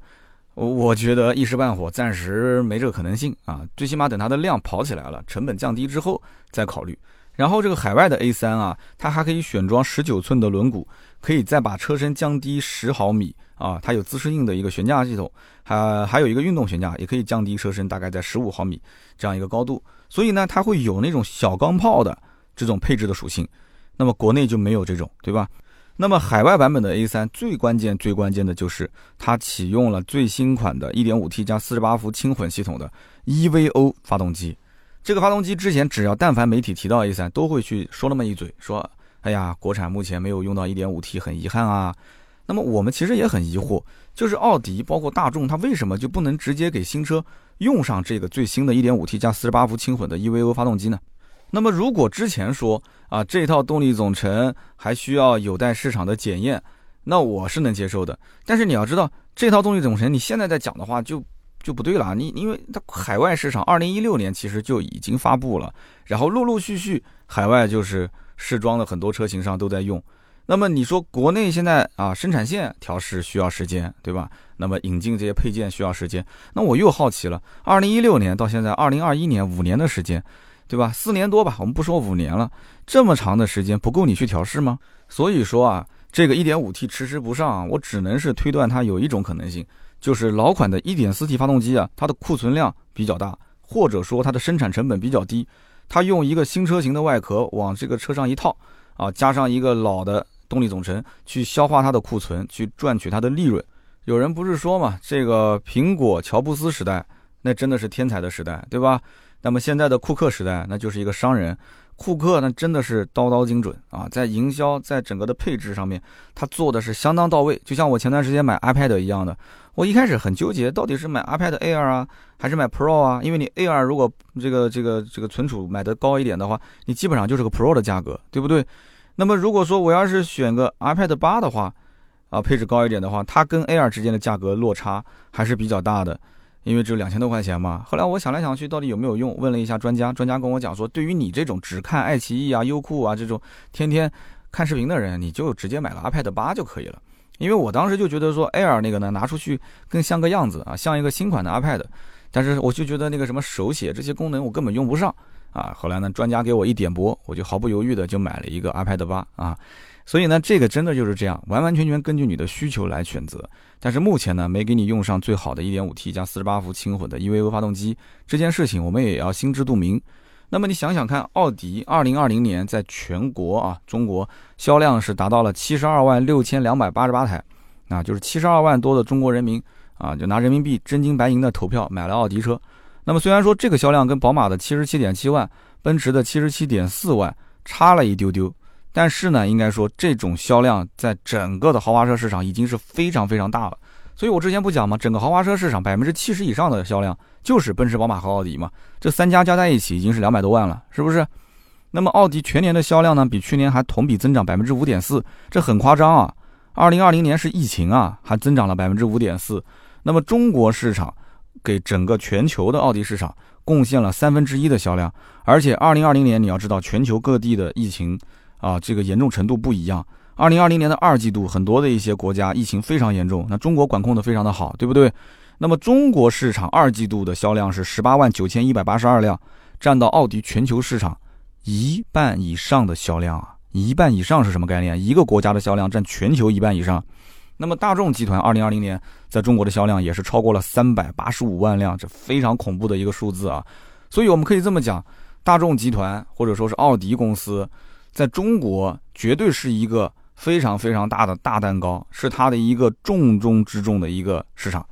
我我觉得一时半会暂时没这个可能性啊，最起码等它的量跑起来了，成本降低之后再考虑。然后这个海外的 A3 啊，它还可以选装十九寸的轮毂，可以再把车身降低十毫米啊，它有自适应的一个悬架系统，还还有一个运动悬架，也可以降低车身大概在十五毫米这样一个高度，所以呢，它会有那种小钢炮的这种配置的属性，那么国内就没有这种，对吧？那么海外版本的 A3 最关键最关键的就是它启用了最新款的 1.5T 加48伏轻混系统的 EVO 发动机。这个发动机之前只要但凡媒体提到 A3，都会去说那么一嘴，说，哎呀，国产目前没有用到 1.5T，很遗憾啊。那么我们其实也很疑惑，就是奥迪包括大众，它为什么就不能直接给新车用上这个最新的 1.5T 加48伏轻混的 EVO 发动机呢？那么如果之前说啊，这套动力总成还需要有待市场的检验，那我是能接受的。但是你要知道，这套动力总成你现在在讲的话就。就不对了，你因为它海外市场二零一六年其实就已经发布了，然后陆陆续续海外就是试装的很多车型上都在用。那么你说国内现在啊生产线调试需要时间，对吧？那么引进这些配件需要时间。那我又好奇了，二零一六年到现在二零二一年五年的时间，对吧？四年多吧，我们不说五年了，这么长的时间不够你去调试吗？所以说啊，这个一点五 T 迟迟不上，我只能是推断它有一种可能性。就是老款的 1.4T 发动机啊，它的库存量比较大，或者说它的生产成本比较低，它用一个新车型的外壳往这个车上一套啊，加上一个老的动力总成去消化它的库存，去赚取它的利润。有人不是说嘛，这个苹果乔布斯时代那真的是天才的时代，对吧？那么现在的库克时代那就是一个商人。库克呢，真的是刀刀精准啊，在营销，在整个的配置上面，他做的是相当到位。就像我前段时间买 iPad 一样的，我一开始很纠结，到底是买 iPad Air 啊，还是买 Pro 啊？因为你 Air 如果这个这个这个存储买的高一点的话，你基本上就是个 Pro 的价格，对不对？那么如果说我要是选个 iPad 八的话，啊，配置高一点的话，它跟 Air 之间的价格落差还是比较大的。因为只有两千多块钱嘛，后来我想来想去，到底有没有用？问了一下专家，专家跟我讲说，对于你这种只看爱奇艺啊、优酷啊这种天天看视频的人，你就直接买个 iPad 八就可以了。因为我当时就觉得说 Air 那个呢，拿出去更像个样子啊，像一个新款的 iPad，但是我就觉得那个什么手写这些功能我根本用不上啊。后来呢，专家给我一点拨，我就毫不犹豫的就买了一个 iPad 八啊。所以呢，这个真的就是这样，完完全全根据你的需求来选择。但是目前呢，没给你用上最好的 1.5T 加48伏轻混的 EVO 发动机，这件事情我们也要心知肚明。那么你想想看，奥迪2020年在全国啊，中国销量是达到了72万6288台，啊，就是72万多的中国人民啊，就拿人民币真金白银的投票买了奥迪车。那么虽然说这个销量跟宝马的77.7万、奔驰的77.4万差了一丢丢。但是呢，应该说这种销量在整个的豪华车市场已经是非常非常大了。所以我之前不讲吗？整个豪华车市场百分之七十以上的销量就是奔驰、宝马和奥迪嘛。这三家加在一起已经是两百多万了，是不是？那么奥迪全年的销量呢，比去年还同比增长百分之五点四，这很夸张啊！二零二零年是疫情啊，还增长了百分之五点四。那么中国市场给整个全球的奥迪市场贡献了三分之一的销量，而且二零二零年你要知道，全球各地的疫情。啊，这个严重程度不一样。二零二零年的二季度，很多的一些国家疫情非常严重，那中国管控的非常的好，对不对？那么中国市场二季度的销量是十八万九千一百八十二辆，占到奥迪全球市场一半以上的销量啊！一半以上是什么概念？一个国家的销量占全球一半以上。那么大众集团二零二零年在中国的销量也是超过了三百八十五万辆，这非常恐怖的一个数字啊！所以我们可以这么讲，大众集团或者说是奥迪公司。在中国，绝对是一个非常非常大的大蛋糕，是它的一个重中之重的一个市场。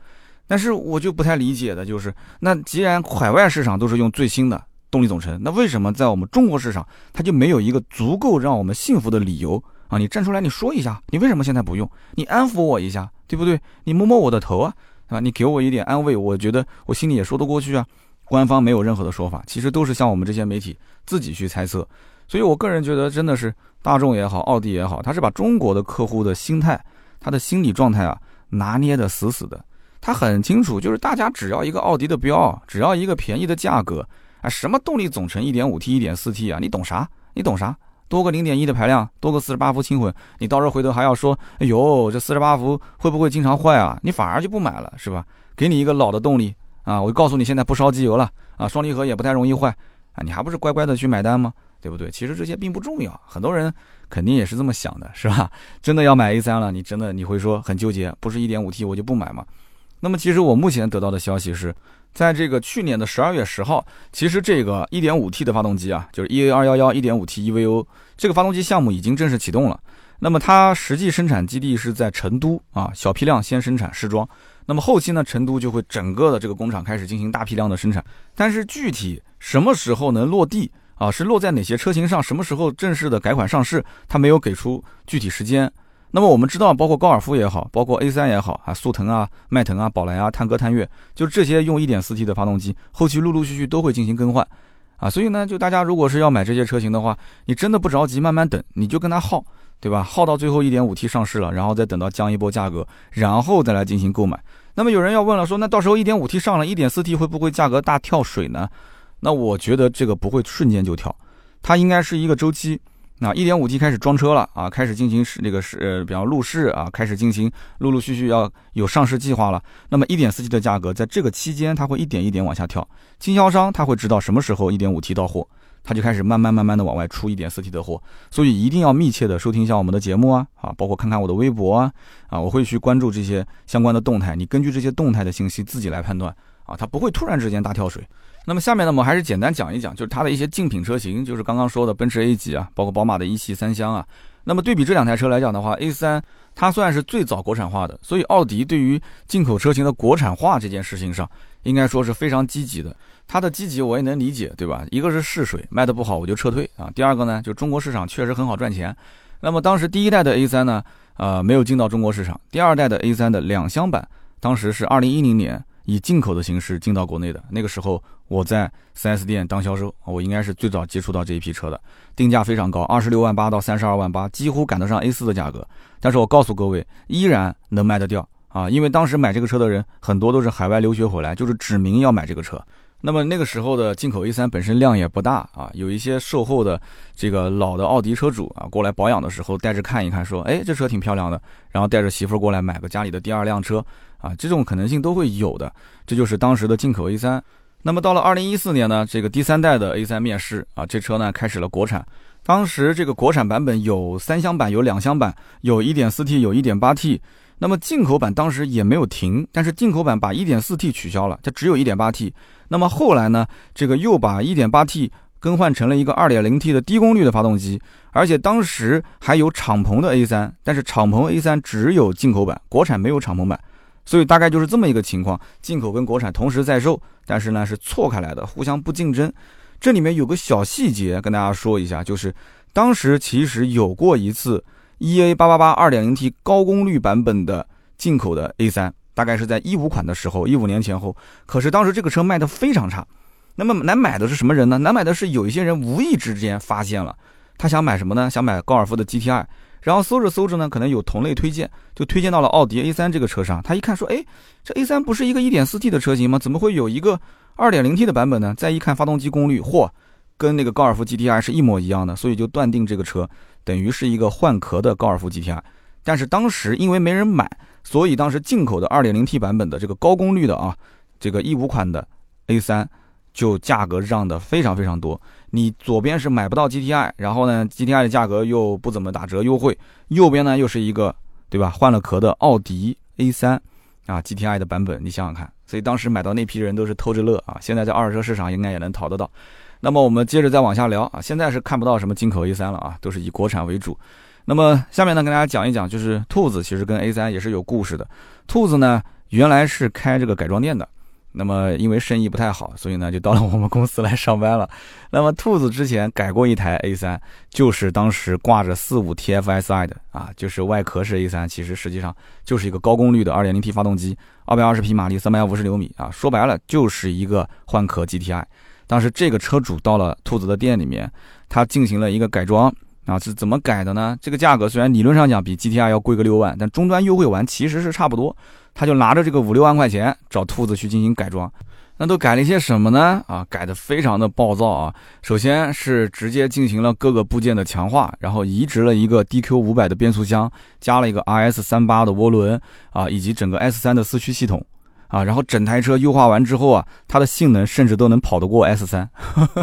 但是我就不太理解的就是，那既然海外市场都是用最新的动力总成，那为什么在我们中国市场，它就没有一个足够让我们信服的理由啊？你站出来，你说一下，你为什么现在不用？你安抚我一下，对不对？你摸摸我的头啊，啊，你给我一点安慰，我觉得我心里也说得过去啊。官方没有任何的说法，其实都是像我们这些媒体自己去猜测。所以我个人觉得，真的是大众也好，奥迪也好，它是把中国的客户的心态、他的心理状态啊拿捏的死死的。他很清楚，就是大家只要一个奥迪的标，只要一个便宜的价格，啊，什么动力总成 1.5T、1.4T 啊，你懂啥？你懂啥？多个0.1的排量，多个48伏轻混，你到时候回头还要说，哎呦，这48伏会不会经常坏啊？你反而就不买了，是吧？给你一个老的动力啊，我就告诉你现在不烧机油了啊，双离合也不太容易坏啊，你还不是乖乖的去买单吗？对不对？其实这些并不重要，很多人肯定也是这么想的，是吧？真的要买 A3 了，你真的你会说很纠结，不是 1.5T 我就不买吗？那么其实我目前得到的消息是，在这个去年的十二月十号，其实这个 1.5T 的发动机啊，就是 EA211 1.5T EVO 这个发动机项目已经正式启动了。那么它实际生产基地是在成都啊，小批量先生产试装。那么后期呢，成都就会整个的这个工厂开始进行大批量的生产。但是具体什么时候能落地啊，是落在哪些车型上，什么时候正式的改款上市，它没有给出具体时间。那么我们知道，包括高尔夫也好，包括 A3 也好啊，速腾啊、迈腾啊、宝来啊、探歌、探岳，就这些用 1.4T 的发动机，后期陆陆续续都会进行更换啊。所以呢，就大家如果是要买这些车型的话，你真的不着急，慢慢等，你就跟它耗，对吧？耗到最后 1.5T 上市了，然后再等到降一波价格，然后再来进行购买。那么有人要问了，说那到时候 1.5T 上了，1.4T 会不会价格大跳水呢？那我觉得这个不会瞬间就跳，它应该是一个周期。那一点五 T 开始装车了啊，开始进行是那个是呃，比方路试啊，开始进行陆陆续续要有上市计划了。那么一点四 T 的价格在这个期间，它会一点一点往下跳。经销商他会知道什么时候一点五 T 到货，他就开始慢慢慢慢的往外出一点四 T 的货。所以一定要密切的收听一下我们的节目啊啊，包括看看我的微博啊啊，我会去关注这些相关的动态。你根据这些动态的信息自己来判断啊，它不会突然之间大跳水。那么下面呢，我们还是简单讲一讲，就是它的一些竞品车型，就是刚刚说的奔驰 A 级啊，包括宝马的一系三厢啊。那么对比这两台车来讲的话，A3 它算是最早国产化的，所以奥迪对于进口车型的国产化这件事情上，应该说是非常积极的。它的积极我也能理解，对吧？一个是试水，卖的不好我就撤退啊。第二个呢，就中国市场确实很好赚钱。那么当时第一代的 A3 呢，呃，没有进到中国市场。第二代的 A3 的两厢版，当时是二零一零年。以进口的形式进到国内的那个时候，我在 4S 店当销售，我应该是最早接触到这一批车的，定价非常高，二十六万八到三十二万八，几乎赶得上 A4 的价格。但是我告诉各位，依然能卖得掉啊，因为当时买这个车的人很多都是海外留学回来，就是指明要买这个车。那么那个时候的进口 A3 本身量也不大啊，有一些售后的这个老的奥迪车主啊过来保养的时候带着看一看，说，哎，这车挺漂亮的，然后带着媳妇儿过来买个家里的第二辆车。啊，这种可能性都会有的，这就是当时的进口 A3。那么到了二零一四年呢，这个第三代的 A3 面世啊，这车呢开始了国产。当时这个国产版本有三厢版，有两厢版，有一点四 T，有一点八 T。那么进口版当时也没有停，但是进口版把一点四 T 取消了，它只有一点八 T。那么后来呢，这个又把一点八 T 更换成了一个二点零 T 的低功率的发动机，而且当时还有敞篷的 A3，但是敞篷 A3 只有进口版，国产没有敞篷版。所以大概就是这么一个情况，进口跟国产同时在售，但是呢是错开来的，互相不竞争。这里面有个小细节跟大家说一下，就是当时其实有过一次 EA 八八八二点零 T 高功率版本的进口的 A 三，大概是在一五款的时候，一五年前后。可是当时这个车卖的非常差。那么难买的是什么人呢？难买的是有一些人无意之间发现了，他想买什么呢？想买高尔夫的 GTI。然后搜着搜着呢，可能有同类推荐，就推荐到了奥迪 A3 这个车上。他一看说：“哎，这 A3 不是一个 1.4T 的车型吗？怎么会有一个 2.0T 的版本呢？”再一看发动机功率，嚯，跟那个高尔夫 GTI 是一模一样的，所以就断定这个车等于是一个换壳的高尔夫 GTI。但是当时因为没人买，所以当时进口的 2.0T 版本的这个高功率的啊，这个一五款的 A3 就价格让的非常非常多。你左边是买不到 GTI，然后呢，GTI 的价格又不怎么打折优惠，右边呢又是一个，对吧？换了壳的奥迪 A3 啊，GTI 的版本，你想想看，所以当时买到那批人都是偷着乐啊。现在在二手车市场应该也能淘得到。那么我们接着再往下聊啊，现在是看不到什么进口 A3 了啊，都是以国产为主。那么下面呢，跟大家讲一讲，就是兔子其实跟 A3 也是有故事的。兔子呢，原来是开这个改装店的。那么因为生意不太好，所以呢就到了我们公司来上班了。那么兔子之前改过一台 A3，就是当时挂着四五 TFSI 的啊，就是外壳是 A3，其实实际上就是一个高功率的 2.0T 发动机，220匹马力，350牛米啊，说白了就是一个换壳 GTI。当时这个车主到了兔子的店里面，他进行了一个改装啊，是怎么改的呢？这个价格虽然理论上讲比 GTR 要贵个六万，但终端优惠完其实是差不多。他就拿着这个五六万块钱找兔子去进行改装，那都改了一些什么呢？啊，改的非常的暴躁啊！首先是直接进行了各个部件的强化，然后移植了一个 DQ 五百的变速箱，加了一个 RS 三八的涡轮啊，以及整个 S 三的四驱系统啊，然后整台车优化完之后啊，它的性能甚至都能跑得过 S 三。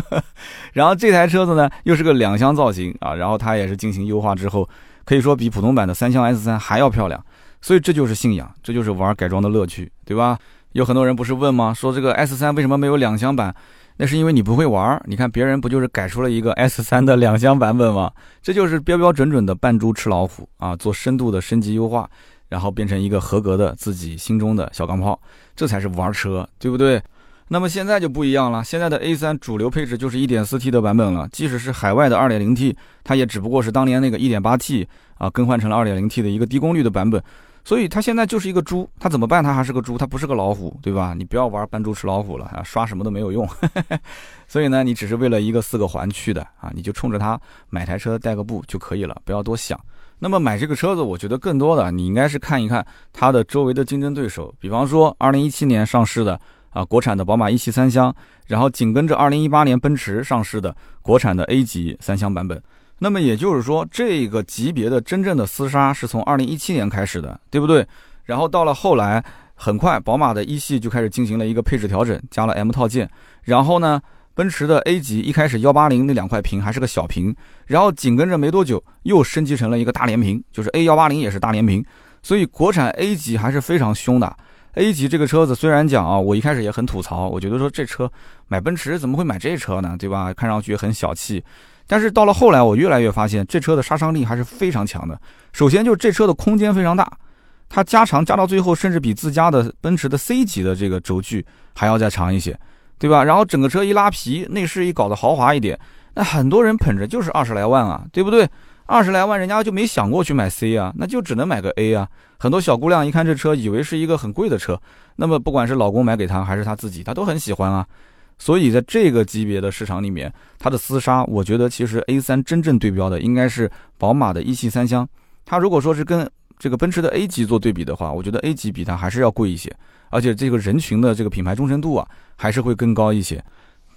然后这台车子呢，又是个两厢造型啊，然后它也是进行优化之后，可以说比普通版的三厢 S 三还要漂亮。所以这就是信仰，这就是玩改装的乐趣，对吧？有很多人不是问吗？说这个 S 三为什么没有两厢版？那是因为你不会玩。你看别人不就是改出了一个 S 三的两厢版本吗？这就是标标准准的扮猪吃老虎啊！做深度的升级优化，然后变成一个合格的自己心中的小钢炮，这才是玩车，对不对？那么现在就不一样了，现在的 A 三主流配置就是 1.4T 的版本了，即使是海外的 2.0T，它也只不过是当年那个 1.8T 啊更换成了 2.0T 的一个低功率的版本。所以它现在就是一个猪，它怎么办？它还是个猪，它不是个老虎，对吧？你不要玩扮猪吃老虎了啊，刷什么都没有用。所以呢，你只是为了一个四个环去的啊，你就冲着它买台车带个步就可以了，不要多想。那么买这个车子，我觉得更多的你应该是看一看它的周围的竞争对手，比方说二零一七年上市的啊国产的宝马一系三厢，然后紧跟着二零一八年奔驰上市的国产的 A 级三厢版本。那么也就是说，这个级别的真正的厮杀是从二零一七年开始的，对不对？然后到了后来，很快宝马的一系就开始进行了一个配置调整，加了 M 套件。然后呢，奔驰的 A 级一开始幺八零那两块屏还是个小屏，然后紧跟着没多久又升级成了一个大连屏，就是 A 幺八零也是大连屏。所以国产 A 级还是非常凶的。A 级这个车子虽然讲啊，我一开始也很吐槽，我觉得说这车买奔驰怎么会买这车呢？对吧？看上去很小气。但是到了后来，我越来越发现这车的杀伤力还是非常强的。首先就是这车的空间非常大，它加长加到最后，甚至比自家的奔驰的 C 级的这个轴距还要再长一些，对吧？然后整个车一拉皮，内饰一搞得豪华一点，那很多人捧着就是二十来万啊，对不对？二十来万人家就没想过去买 C 啊，那就只能买个 A 啊。很多小姑娘一看这车，以为是一个很贵的车，那么不管是老公买给她还是她自己，她都很喜欢啊。所以在这个级别的市场里面，它的厮杀，我觉得其实 A 三真正对标的应该是宝马的一系三厢。它如果说是跟这个奔驰的 A 级做对比的话，我觉得 A 级比它还是要贵一些，而且这个人群的这个品牌忠诚度啊，还是会更高一些。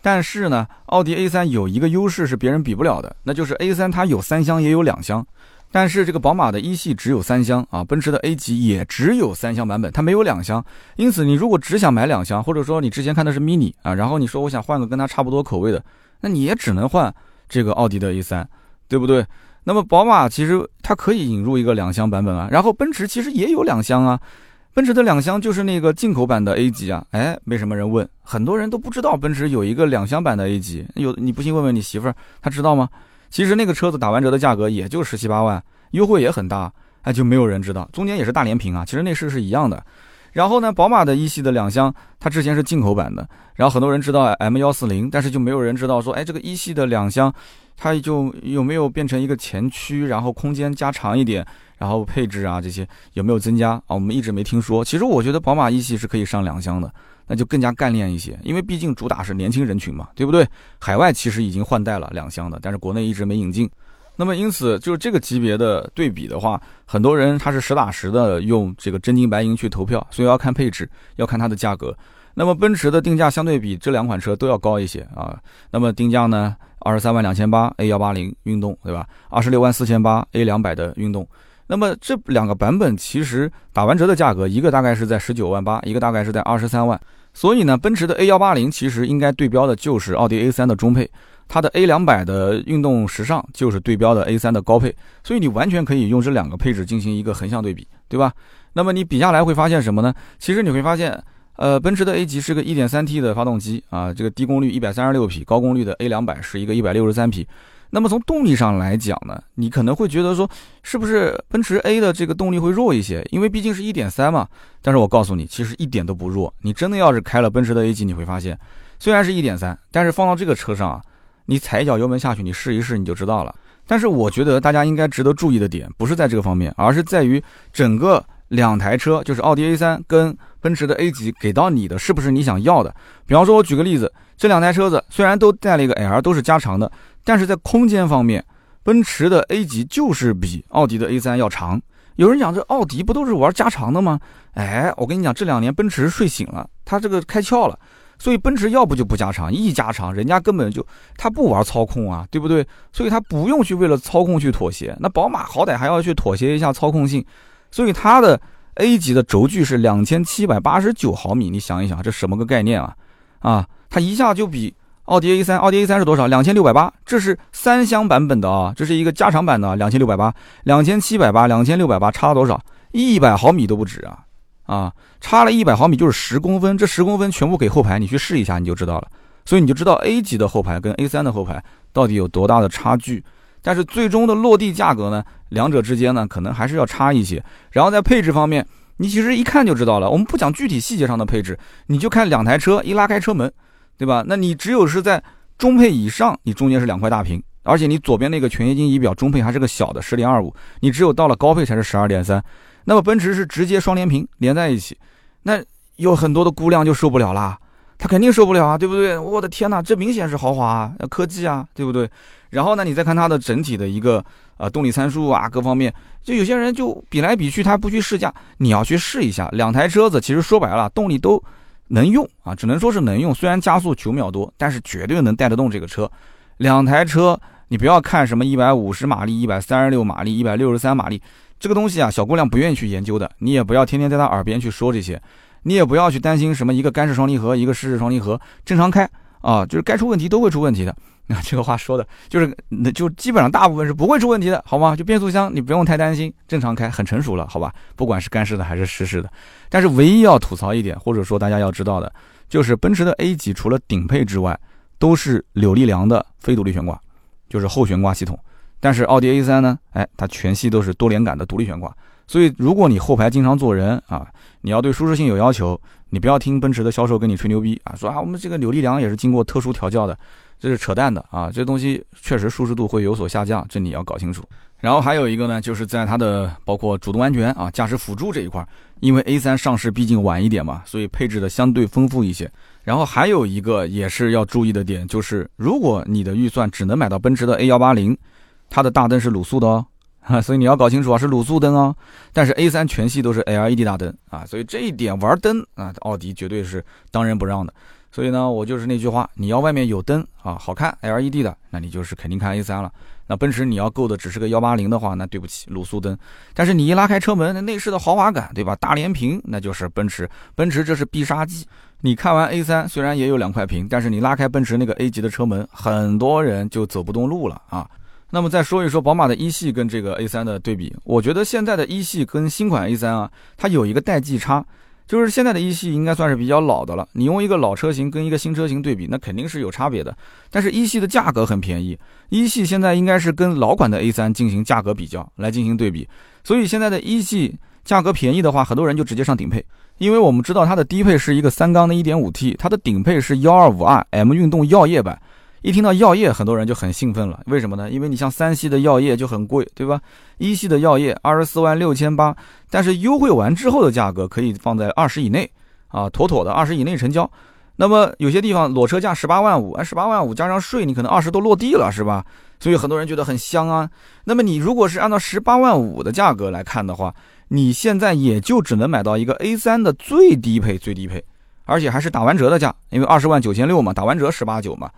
但是呢，奥迪 A3 有一个优势是别人比不了的，那就是 A3 它有三厢也有两厢。但是这个宝马的一系只有三厢啊，奔驰的 A 级也只有三厢版本，它没有两厢。因此，你如果只想买两厢，或者说你之前看的是 Mini 啊，然后你说我想换个跟它差不多口味的，那你也只能换这个奥迪的 A3，对不对？那么宝马其实它可以引入一个两厢版本啊，然后奔驰其实也有两厢啊，奔驰的两厢就是那个进口版的 A 级啊，哎，没什么人问，很多人都不知道奔驰有一个两厢版的 A 级，有你不信问问你媳妇儿，她知道吗？其实那个车子打完折的价格也就十七八万，优惠也很大，哎，就没有人知道。中间也是大连屏啊，其实内饰是一样的。然后呢，宝马的一系的两厢，它之前是进口版的，然后很多人知道 M 幺四零，但是就没有人知道说，哎，这个一系的两厢，它就有没有变成一个前驱，然后空间加长一点，然后配置啊这些有没有增加啊？我们一直没听说。其实我觉得宝马一系是可以上两厢的。那就更加干练一些，因为毕竟主打是年轻人群嘛，对不对？海外其实已经换代了两厢的，但是国内一直没引进。那么因此，就是这个级别的对比的话，很多人他是实打实的用这个真金白银去投票，所以要看配置，要看它的价格。那么奔驰的定价相对比这两款车都要高一些啊。那么定价呢，二十三万两千八 A 幺八零运动，对吧？二十六万四千八 A 两百的运动。那么这两个版本其实打完折的价格，一个大概是在十九万八，一个大概是在二十三万。所以呢，奔驰的 A 幺八零其实应该对标的就是奥迪 A 三的中配，它的 A 两百的运动时尚就是对标的 A 三的高配，所以你完全可以用这两个配置进行一个横向对比，对吧？那么你比下来会发现什么呢？其实你会发现，呃，奔驰的 A 级是个 1.3T 的发动机啊，这个低功率136匹，高功率的 A 两百是一个163匹。那么从动力上来讲呢，你可能会觉得说，是不是奔驰 A 的这个动力会弱一些？因为毕竟是一点三嘛。但是我告诉你，其实一点都不弱。你真的要是开了奔驰的 A 级，你会发现，虽然是一点三，但是放到这个车上啊，你踩一脚油门下去，你试一试你就知道了。但是我觉得大家应该值得注意的点，不是在这个方面，而是在于整个两台车，就是奥迪 A 三跟奔驰的 A 级给到你的是不是你想要的？比方说，我举个例子，这两台车子虽然都带了一个 L，都是加长的，但是在空间方面，奔驰的 A 级就是比奥迪的 A3 要长。有人讲这奥迪不都是玩加长的吗？哎，我跟你讲，这两年奔驰睡醒了，它这个开窍了。所以奔驰要不就不加长，一加长，人家根本就他不玩操控啊，对不对？所以他不用去为了操控去妥协。那宝马好歹还要去妥协一下操控性，所以它的 A 级的轴距是两千七百八十九毫米，你想一想，这什么个概念啊？啊，它一下就比奥迪 A3，奥迪 A3 是多少？两千六百八，这是三厢版本的啊，这是一个加长版的，两千六百八，两千七百八，两千六百八，差多少？一百毫米都不止啊！啊，差了一百毫米就是十公分，这十公分全部给后排，你去试一下你就知道了。所以你就知道 A 级的后排跟 A 三的后排到底有多大的差距。但是最终的落地价格呢，两者之间呢可能还是要差一些。然后在配置方面，你其实一看就知道了。我们不讲具体细节上的配置，你就看两台车一拉开车门，对吧？那你只有是在中配以上，你中间是两块大屏，而且你左边那个全液晶仪表中配还是个小的十点二五，你只有到了高配才是十二点三。那么奔驰是直接双联屏连在一起，那有很多的姑娘就受不了啦，她肯定受不了啊，对不对？我的天哪，这明显是豪华啊，科技啊，对不对？然后呢，你再看它的整体的一个呃动力参数啊，各方面，就有些人就比来比去，他不去试驾，你要去试一下。两台车子其实说白了，动力都能用啊，只能说是能用。虽然加速九秒多，但是绝对能带得动这个车。两台车，你不要看什么一百五十马力、一百三十六马力、一百六十三马力。这个东西啊，小姑娘不愿意去研究的，你也不要天天在她耳边去说这些，你也不要去担心什么一个干式双离合，一个湿式双离合，正常开啊，就是该出问题都会出问题的。那这个话说的就是，那就基本上大部分是不会出问题的，好吗？就变速箱你不用太担心，正常开很成熟了，好吧？不管是干式的还是湿式的，但是唯一要吐槽一点，或者说大家要知道的，就是奔驰的 A 级除了顶配之外，都是扭力梁的非独立悬挂，就是后悬挂系统。但是奥迪 A3 呢？哎，它全系都是多连杆的独立悬挂，所以如果你后排经常坐人啊，你要对舒适性有要求，你不要听奔驰的销售跟你吹牛逼啊，说啊我们这个扭力梁也是经过特殊调教的，这是扯淡的啊，这东西确实舒适度会有所下降，这你要搞清楚。然后还有一个呢，就是在它的包括主动安全啊、驾驶辅助这一块，因为 A3 上市毕竟晚一点嘛，所以配置的相对丰富一些。然后还有一个也是要注意的点，就是如果你的预算只能买到奔驰的 A180。它的大灯是卤素的哦，所以你要搞清楚啊，是卤素灯哦。但是 A3 全系都是 LED 大灯啊，所以这一点玩灯啊，奥迪绝对是当仁不让的。所以呢，我就是那句话，你要外面有灯啊，好看 LED 的，那你就是肯定看 A3 了。那奔驰你要够的只是个幺八零的话，那对不起，卤素灯。但是你一拉开车门，那内饰的豪华感，对吧？大连屏，那就是奔驰。奔驰这是必杀技。你看完 A3，虽然也有两块屏，但是你拉开奔驰那个 A 级的车门，很多人就走不动路了啊。那么再说一说宝马的一系跟这个 A3 的对比，我觉得现在的一系跟新款 A3 啊，它有一个代际差，就是现在的一系应该算是比较老的了。你用一个老车型跟一个新车型对比，那肯定是有差别的。但是一系的价格很便宜，一系现在应该是跟老款的 A3 进行价格比较来进行对比。所以现在的一系价格便宜的话，很多人就直接上顶配，因为我们知道它的低配是一个三缸的 1.5T，它的顶配是 125R M 运动耀夜版。一听到药业，很多人就很兴奋了。为什么呢？因为你像三系的药业就很贵，对吧？一系的药业二十四万六千八，但是优惠完之后的价格可以放在二十以内啊，妥妥的二十以内成交。那么有些地方裸车价十八万五，哎，十八万五加上税，你可能二十都落地了，是吧？所以很多人觉得很香啊。那么你如果是按照十八万五的价格来看的话，你现在也就只能买到一个 A 三的最低配，最低配，而且还是打完折的价，因为二十万九千六嘛，打完折十八九嘛。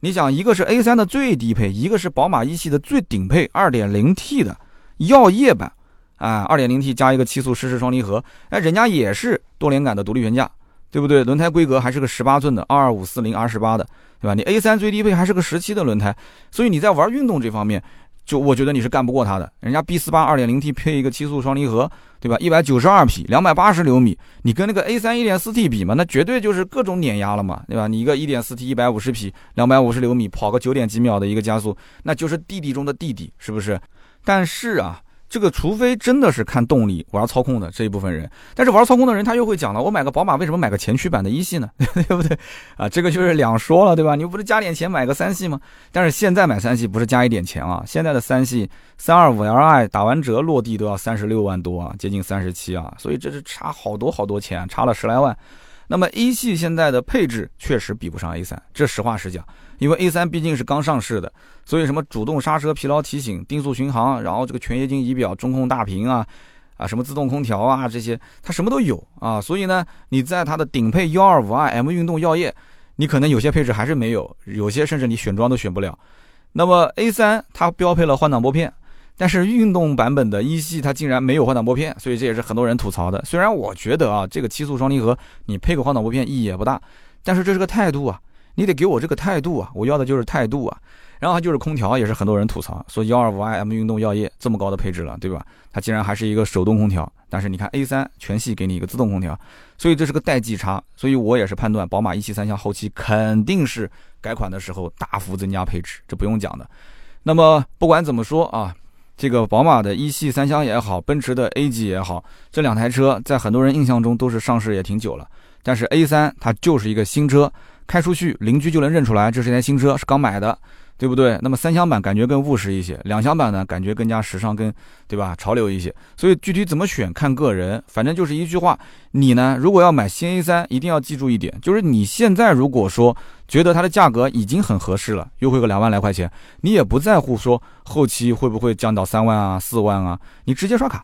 你想，一个是 A3 的最低配，一个是宝马一系的最顶配 2.0T 的耀夜版，啊，2.0T 加一个七速湿式双离合，哎，人家也是多连杆的独立悬架，对不对？轮胎规格还是个十八寸的22540 R18 的，对吧？你 A3 最低配还是个十七的轮胎，所以你在玩运动这方面。就我觉得你是干不过他的，人家 B 四八二点零 T 配一个七速双离合，对吧？一百九十二匹，两百八十牛米，你跟那个 A 三一点四 T 比嘛，那绝对就是各种碾压了嘛，对吧？你一个一点四 T 一百五十匹，两百五十牛米，跑个九点几秒的一个加速，那就是弟弟中的弟弟，是不是？但是啊，这个除非真的是看动力玩操控的这一部分人，但是玩操控的人他又会讲了，我买个宝马为什么买个前驱版的一系呢？对不对？啊，这个就是两说了，对吧？你不是加点钱买个三系吗？但是现在买三系不是加一点钱啊，现在的三系三二五 Li 打完折落地都要三十六万多啊，接近三十七啊，所以这是差好多好多钱，差了十来万。那么一系现在的配置确实比不上 A 三，这实话实讲，因为 A 三毕竟是刚上市的，所以什么主动刹车、疲劳提醒、定速巡航，然后这个全液晶仪表、中控大屏啊，啊什么自动空调啊这些，它什么都有啊。所以呢，你在它的顶配幺二五 i M 运动耀夜，你可能有些配置还是没有，有些甚至你选装都选不了。那么 A 三它标配了换挡拨片。但是运动版本的一系它竟然没有换挡拨片，所以这也是很多人吐槽的。虽然我觉得啊，这个七速双离合你配个换挡拨片意义也不大，但是这是个态度啊，你得给我这个态度啊，我要的就是态度啊。然后就是空调，也是很多人吐槽说幺二五 i M 运动耀夜这么高的配置了，对吧？它竟然还是一个手动空调。但是你看 A 三全系给你一个自动空调，所以这是个代际差。所以我也是判断宝马一系三厢后期肯定是改款的时候大幅增加配置，这不用讲的。那么不管怎么说啊。这个宝马的一系三厢也好，奔驰的 A 级也好，这两台车在很多人印象中都是上市也挺久了。但是 A 三它就是一个新车，开出去邻居就能认出来这是一台新车，是刚买的。对不对？那么三厢版感觉更务实一些，两厢版呢感觉更加时尚，跟对吧？潮流一些。所以具体怎么选看个人，反正就是一句话，你呢如果要买新 A 三，一定要记住一点，就是你现在如果说觉得它的价格已经很合适了，优惠个两万来块钱，你也不在乎说后期会不会降到三万啊、四万啊，你直接刷卡。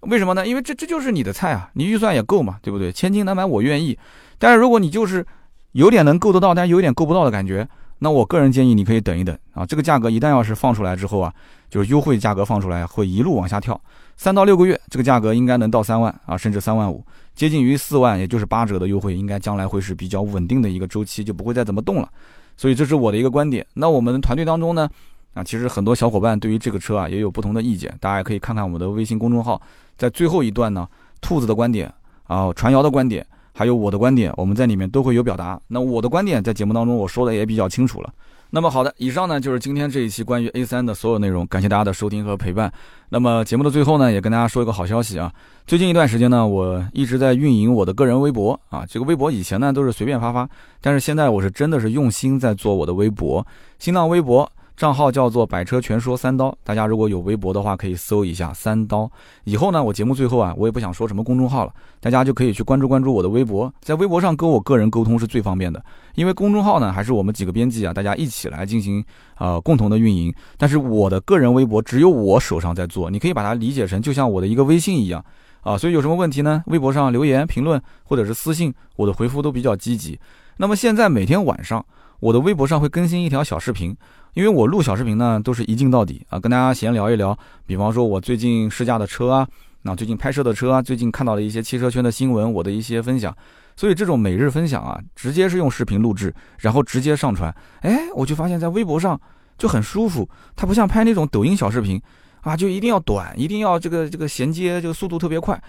为什么呢？因为这这就是你的菜啊，你预算也够嘛，对不对？千金难买我愿意。但是如果你就是有点能够得到，但有点够不到的感觉。那我个人建议你可以等一等啊，这个价格一旦要是放出来之后啊，就是优惠价格放出来会一路往下跳，三到六个月这个价格应该能到三万啊，甚至三万五，接近于四万，也就是八折的优惠，应该将来会是比较稳定的一个周期，就不会再怎么动了。所以这是我的一个观点。那我们团队当中呢，啊，其实很多小伙伴对于这个车啊也有不同的意见，大家也可以看看我们的微信公众号，在最后一段呢，兔子的观点啊，传谣的观点。还有我的观点，我们在里面都会有表达。那我的观点在节目当中我说的也比较清楚了。那么好的，以上呢就是今天这一期关于 A3 的所有内容，感谢大家的收听和陪伴。那么节目的最后呢，也跟大家说一个好消息啊，最近一段时间呢，我一直在运营我的个人微博啊，这个微博以前呢都是随便发发，但是现在我是真的是用心在做我的微博，新浪微博。账号叫做“百车全说三刀”，大家如果有微博的话，可以搜一下“三刀”。以后呢，我节目最后啊，我也不想说什么公众号了，大家就可以去关注关注我的微博，在微博上跟我个人沟通是最方便的。因为公众号呢，还是我们几个编辑啊，大家一起来进行呃共同的运营。但是我的个人微博只有我手上在做，你可以把它理解成就像我的一个微信一样啊。所以有什么问题呢？微博上留言评论或者是私信，我的回复都比较积极。那么现在每天晚上，我的微博上会更新一条小视频。因为我录小视频呢，都是一镜到底啊，跟大家闲聊一聊，比方说我最近试驾的车啊，那最近拍摄的车啊，最近看到的一些汽车圈的新闻，我的一些分享，所以这种每日分享啊，直接是用视频录制，然后直接上传，哎，我就发现，在微博上就很舒服，它不像拍那种抖音小视频啊，就一定要短，一定要这个这个衔接这个速度特别快，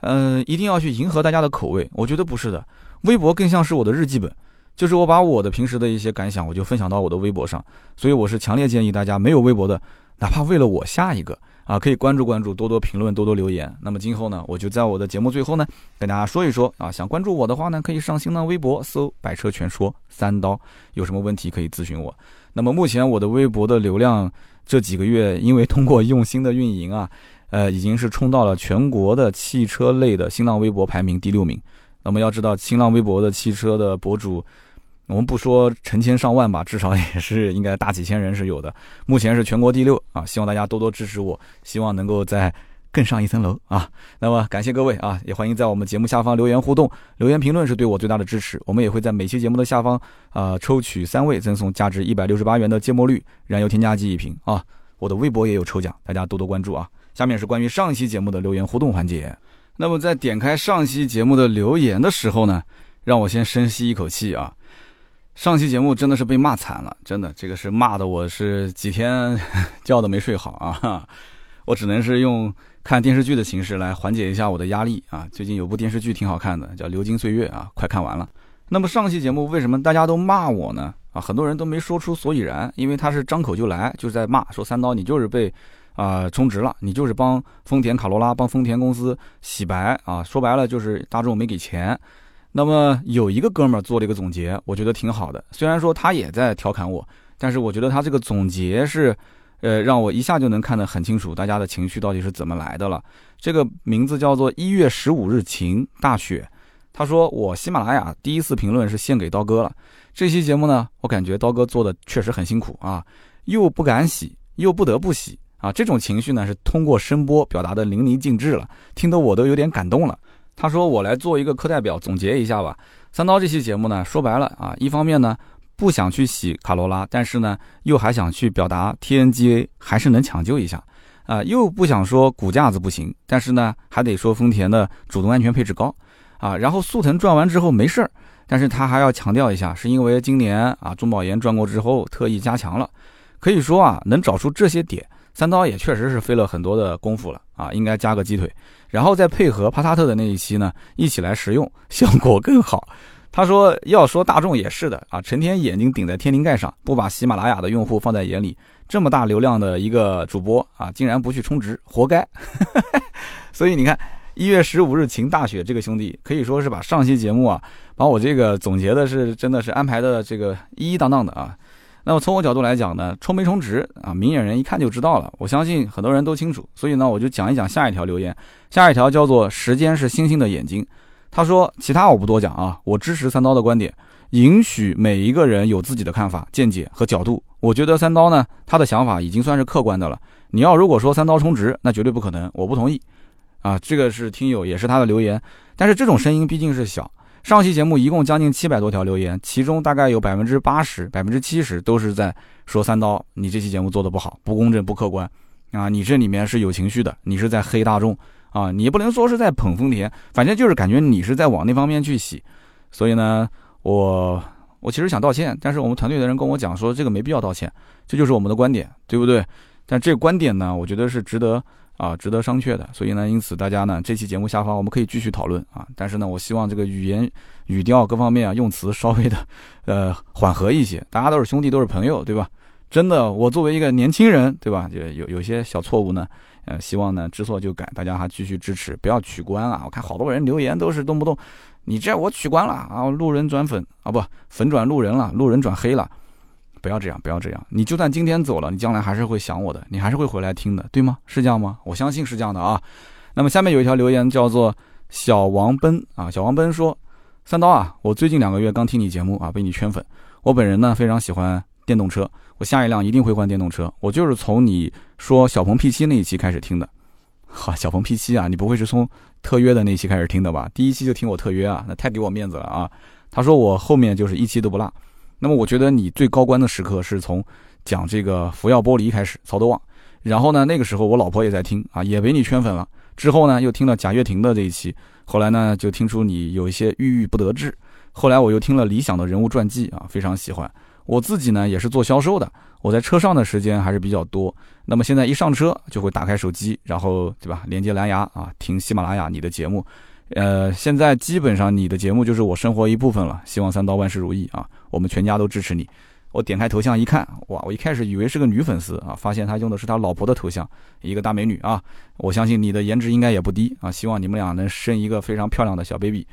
嗯，一定要去迎合大家的口味，我觉得不是的，微博更像是我的日记本。就是我把我的平时的一些感想，我就分享到我的微博上，所以我是强烈建议大家没有微博的，哪怕为了我下一个啊，可以关注关注，多多评论，多多留言。那么今后呢，我就在我的节目最后呢，跟大家说一说啊，想关注我的话呢，可以上新浪微博搜“百车全说三刀”，有什么问题可以咨询我。那么目前我的微博的流量这几个月，因为通过用心的运营啊，呃，已经是冲到了全国的汽车类的新浪微博排名第六名。那么要知道，新浪微博的汽车的博主，我们不说成千上万吧，至少也是应该大几千人是有的。目前是全国第六啊，希望大家多多支持我，希望能够再更上一层楼啊。那么感谢各位啊，也欢迎在我们节目下方留言互动，留言评论是对我最大的支持。我们也会在每期节目的下方啊抽取三位赠送价值一百六十八元的芥末绿燃油添加剂一瓶啊。我的微博也有抽奖，大家多多关注啊。下面是关于上一期节目的留言互动环节。那么在点开上期节目的留言的时候呢，让我先深吸一口气啊！上期节目真的是被骂惨了，真的，这个是骂的我是几天 觉都没睡好啊！我只能是用看电视剧的形式来缓解一下我的压力啊！最近有部电视剧挺好看的，叫《流金岁月》啊，快看完了。那么上期节目为什么大家都骂我呢？啊，很多人都没说出所以然，因为他是张口就来，就是在骂，说三刀你就是被啊充值了，你就是帮丰田卡罗拉、帮丰田公司洗白啊，说白了就是大众没给钱。那么有一个哥们儿做了一个总结，我觉得挺好的。虽然说他也在调侃我，但是我觉得他这个总结是，呃，让我一下就能看得很清楚，大家的情绪到底是怎么来的了。这个名字叫做一月十五日晴大雪。他说我喜马拉雅第一次评论是献给刀哥了。这期节目呢，我感觉刀哥做的确实很辛苦啊，又不敢洗，又不得不洗啊，这种情绪呢是通过声波表达的淋漓尽致了，听得我都有点感动了。他说：“我来做一个课代表，总结一下吧。三刀这期节目呢，说白了啊，一方面呢不想去洗卡罗拉，但是呢又还想去表达 TNGA 还是能抢救一下，啊，又不想说骨架子不行，但是呢还得说丰田的主动安全配置高，啊，然后速腾转完之后没事儿，但是他还要强调一下，是因为今年啊中保研转过之后特意加强了，可以说啊能找出这些点。”三刀也确实是费了很多的功夫了啊，应该加个鸡腿，然后再配合帕萨特的那一期呢，一起来食用，效果更好。他说要说大众也是的啊，成天眼睛顶在天灵盖上，不把喜马拉雅的用户放在眼里，这么大流量的一个主播啊，竟然不去充值，活该。所以你看，一月十五日晴大雪，这个兄弟可以说是把上期节目啊，把我这个总结的是真的是安排的这个一一当当的啊。那么从我角度来讲呢，充没充值啊，明眼人一看就知道了。我相信很多人都清楚，所以呢，我就讲一讲下一条留言。下一条叫做“时间是星星的眼睛”。他说：“其他我不多讲啊，我支持三刀的观点，允许每一个人有自己的看法、见解和角度。我觉得三刀呢，他的想法已经算是客观的了。你要如果说三刀充值，那绝对不可能，我不同意。啊，这个是听友也是他的留言，但是这种声音毕竟是小。”上期节目一共将近七百多条留言，其中大概有百分之八十、百分之七十都是在说三刀，你这期节目做的不好，不公正、不客观啊！你这里面是有情绪的，你是在黑大众啊！你不能说是在捧丰田，反正就是感觉你是在往那方面去洗。所以呢，我我其实想道歉，但是我们团队的人跟我讲说这个没必要道歉，这就是我们的观点，对不对？但这个观点呢，我觉得是值得。啊，值得商榷的，所以呢，因此大家呢，这期节目下方我们可以继续讨论啊。但是呢，我希望这个语言、语调各方面啊，用词稍微的，呃，缓和一些。大家都是兄弟，都是朋友，对吧？真的，我作为一个年轻人，对吧？就有有些小错误呢，呃，希望呢知错就改，大家还继续支持，不要取关啊。我看好多人留言都是动不动，你这我取关了啊，路人转粉啊，不粉转路人了，路人转黑了。不要这样，不要这样。你就算今天走了，你将来还是会想我的，你还是会回来听的，对吗？是这样吗？我相信是这样的啊。那么下面有一条留言叫做小王奔啊，小王奔说：三刀啊，我最近两个月刚听你节目啊，被你圈粉。我本人呢非常喜欢电动车，我下一辆一定会换电动车。我就是从你说小鹏 P7 那一期开始听的。哈，小鹏 P7 啊，你不会是从特约的那期开始听的吧？第一期就听我特约啊，那太给我面子了啊。他说我后面就是一期都不落。那么我觉得你最高光的时刻是从讲这个福耀玻璃开始，曹德旺，然后呢，那个时候我老婆也在听啊，也被你圈粉了。之后呢，又听了贾跃亭的这一期，后来呢，就听出你有一些郁郁不得志。后来我又听了理想的人物传记啊，非常喜欢。我自己呢也是做销售的，我在车上的时间还是比较多。那么现在一上车就会打开手机，然后对吧，连接蓝牙啊，听喜马拉雅你的节目。呃，现在基本上你的节目就是我生活一部分了。希望三刀万事如意啊！我们全家都支持你。我点开头像一看，哇！我一开始以为是个女粉丝啊，发现她用的是他老婆的头像，一个大美女啊！我相信你的颜值应该也不低啊！希望你们俩能生一个非常漂亮的小 baby。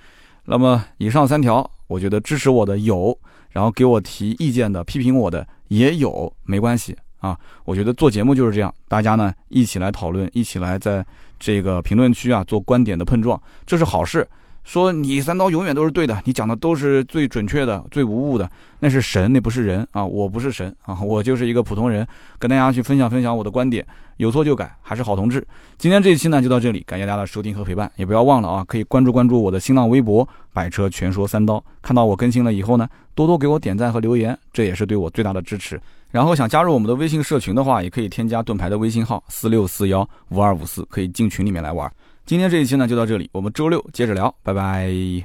那么以上三条，我觉得支持我的有，然后给我提意见的、批评我的也有，没关系啊！我觉得做节目就是这样，大家呢一起来讨论，一起来在。这个评论区啊，做观点的碰撞，这是好事。说你三刀永远都是对的，你讲的都是最准确的、最无误的，那是神，那不是人啊！我不是神啊，我就是一个普通人，跟大家去分享分享我的观点，有错就改，还是好同志。今天这一期呢，就到这里，感谢大家的收听和陪伴，也不要忘了啊，可以关注关注我的新浪微博“百车全说三刀”，看到我更新了以后呢，多多给我点赞和留言，这也是对我最大的支持。然后想加入我们的微信社群的话，也可以添加盾牌的微信号四六四幺五二五四，可以进群里面来玩。今天这一期呢就到这里，我们周六接着聊，拜拜。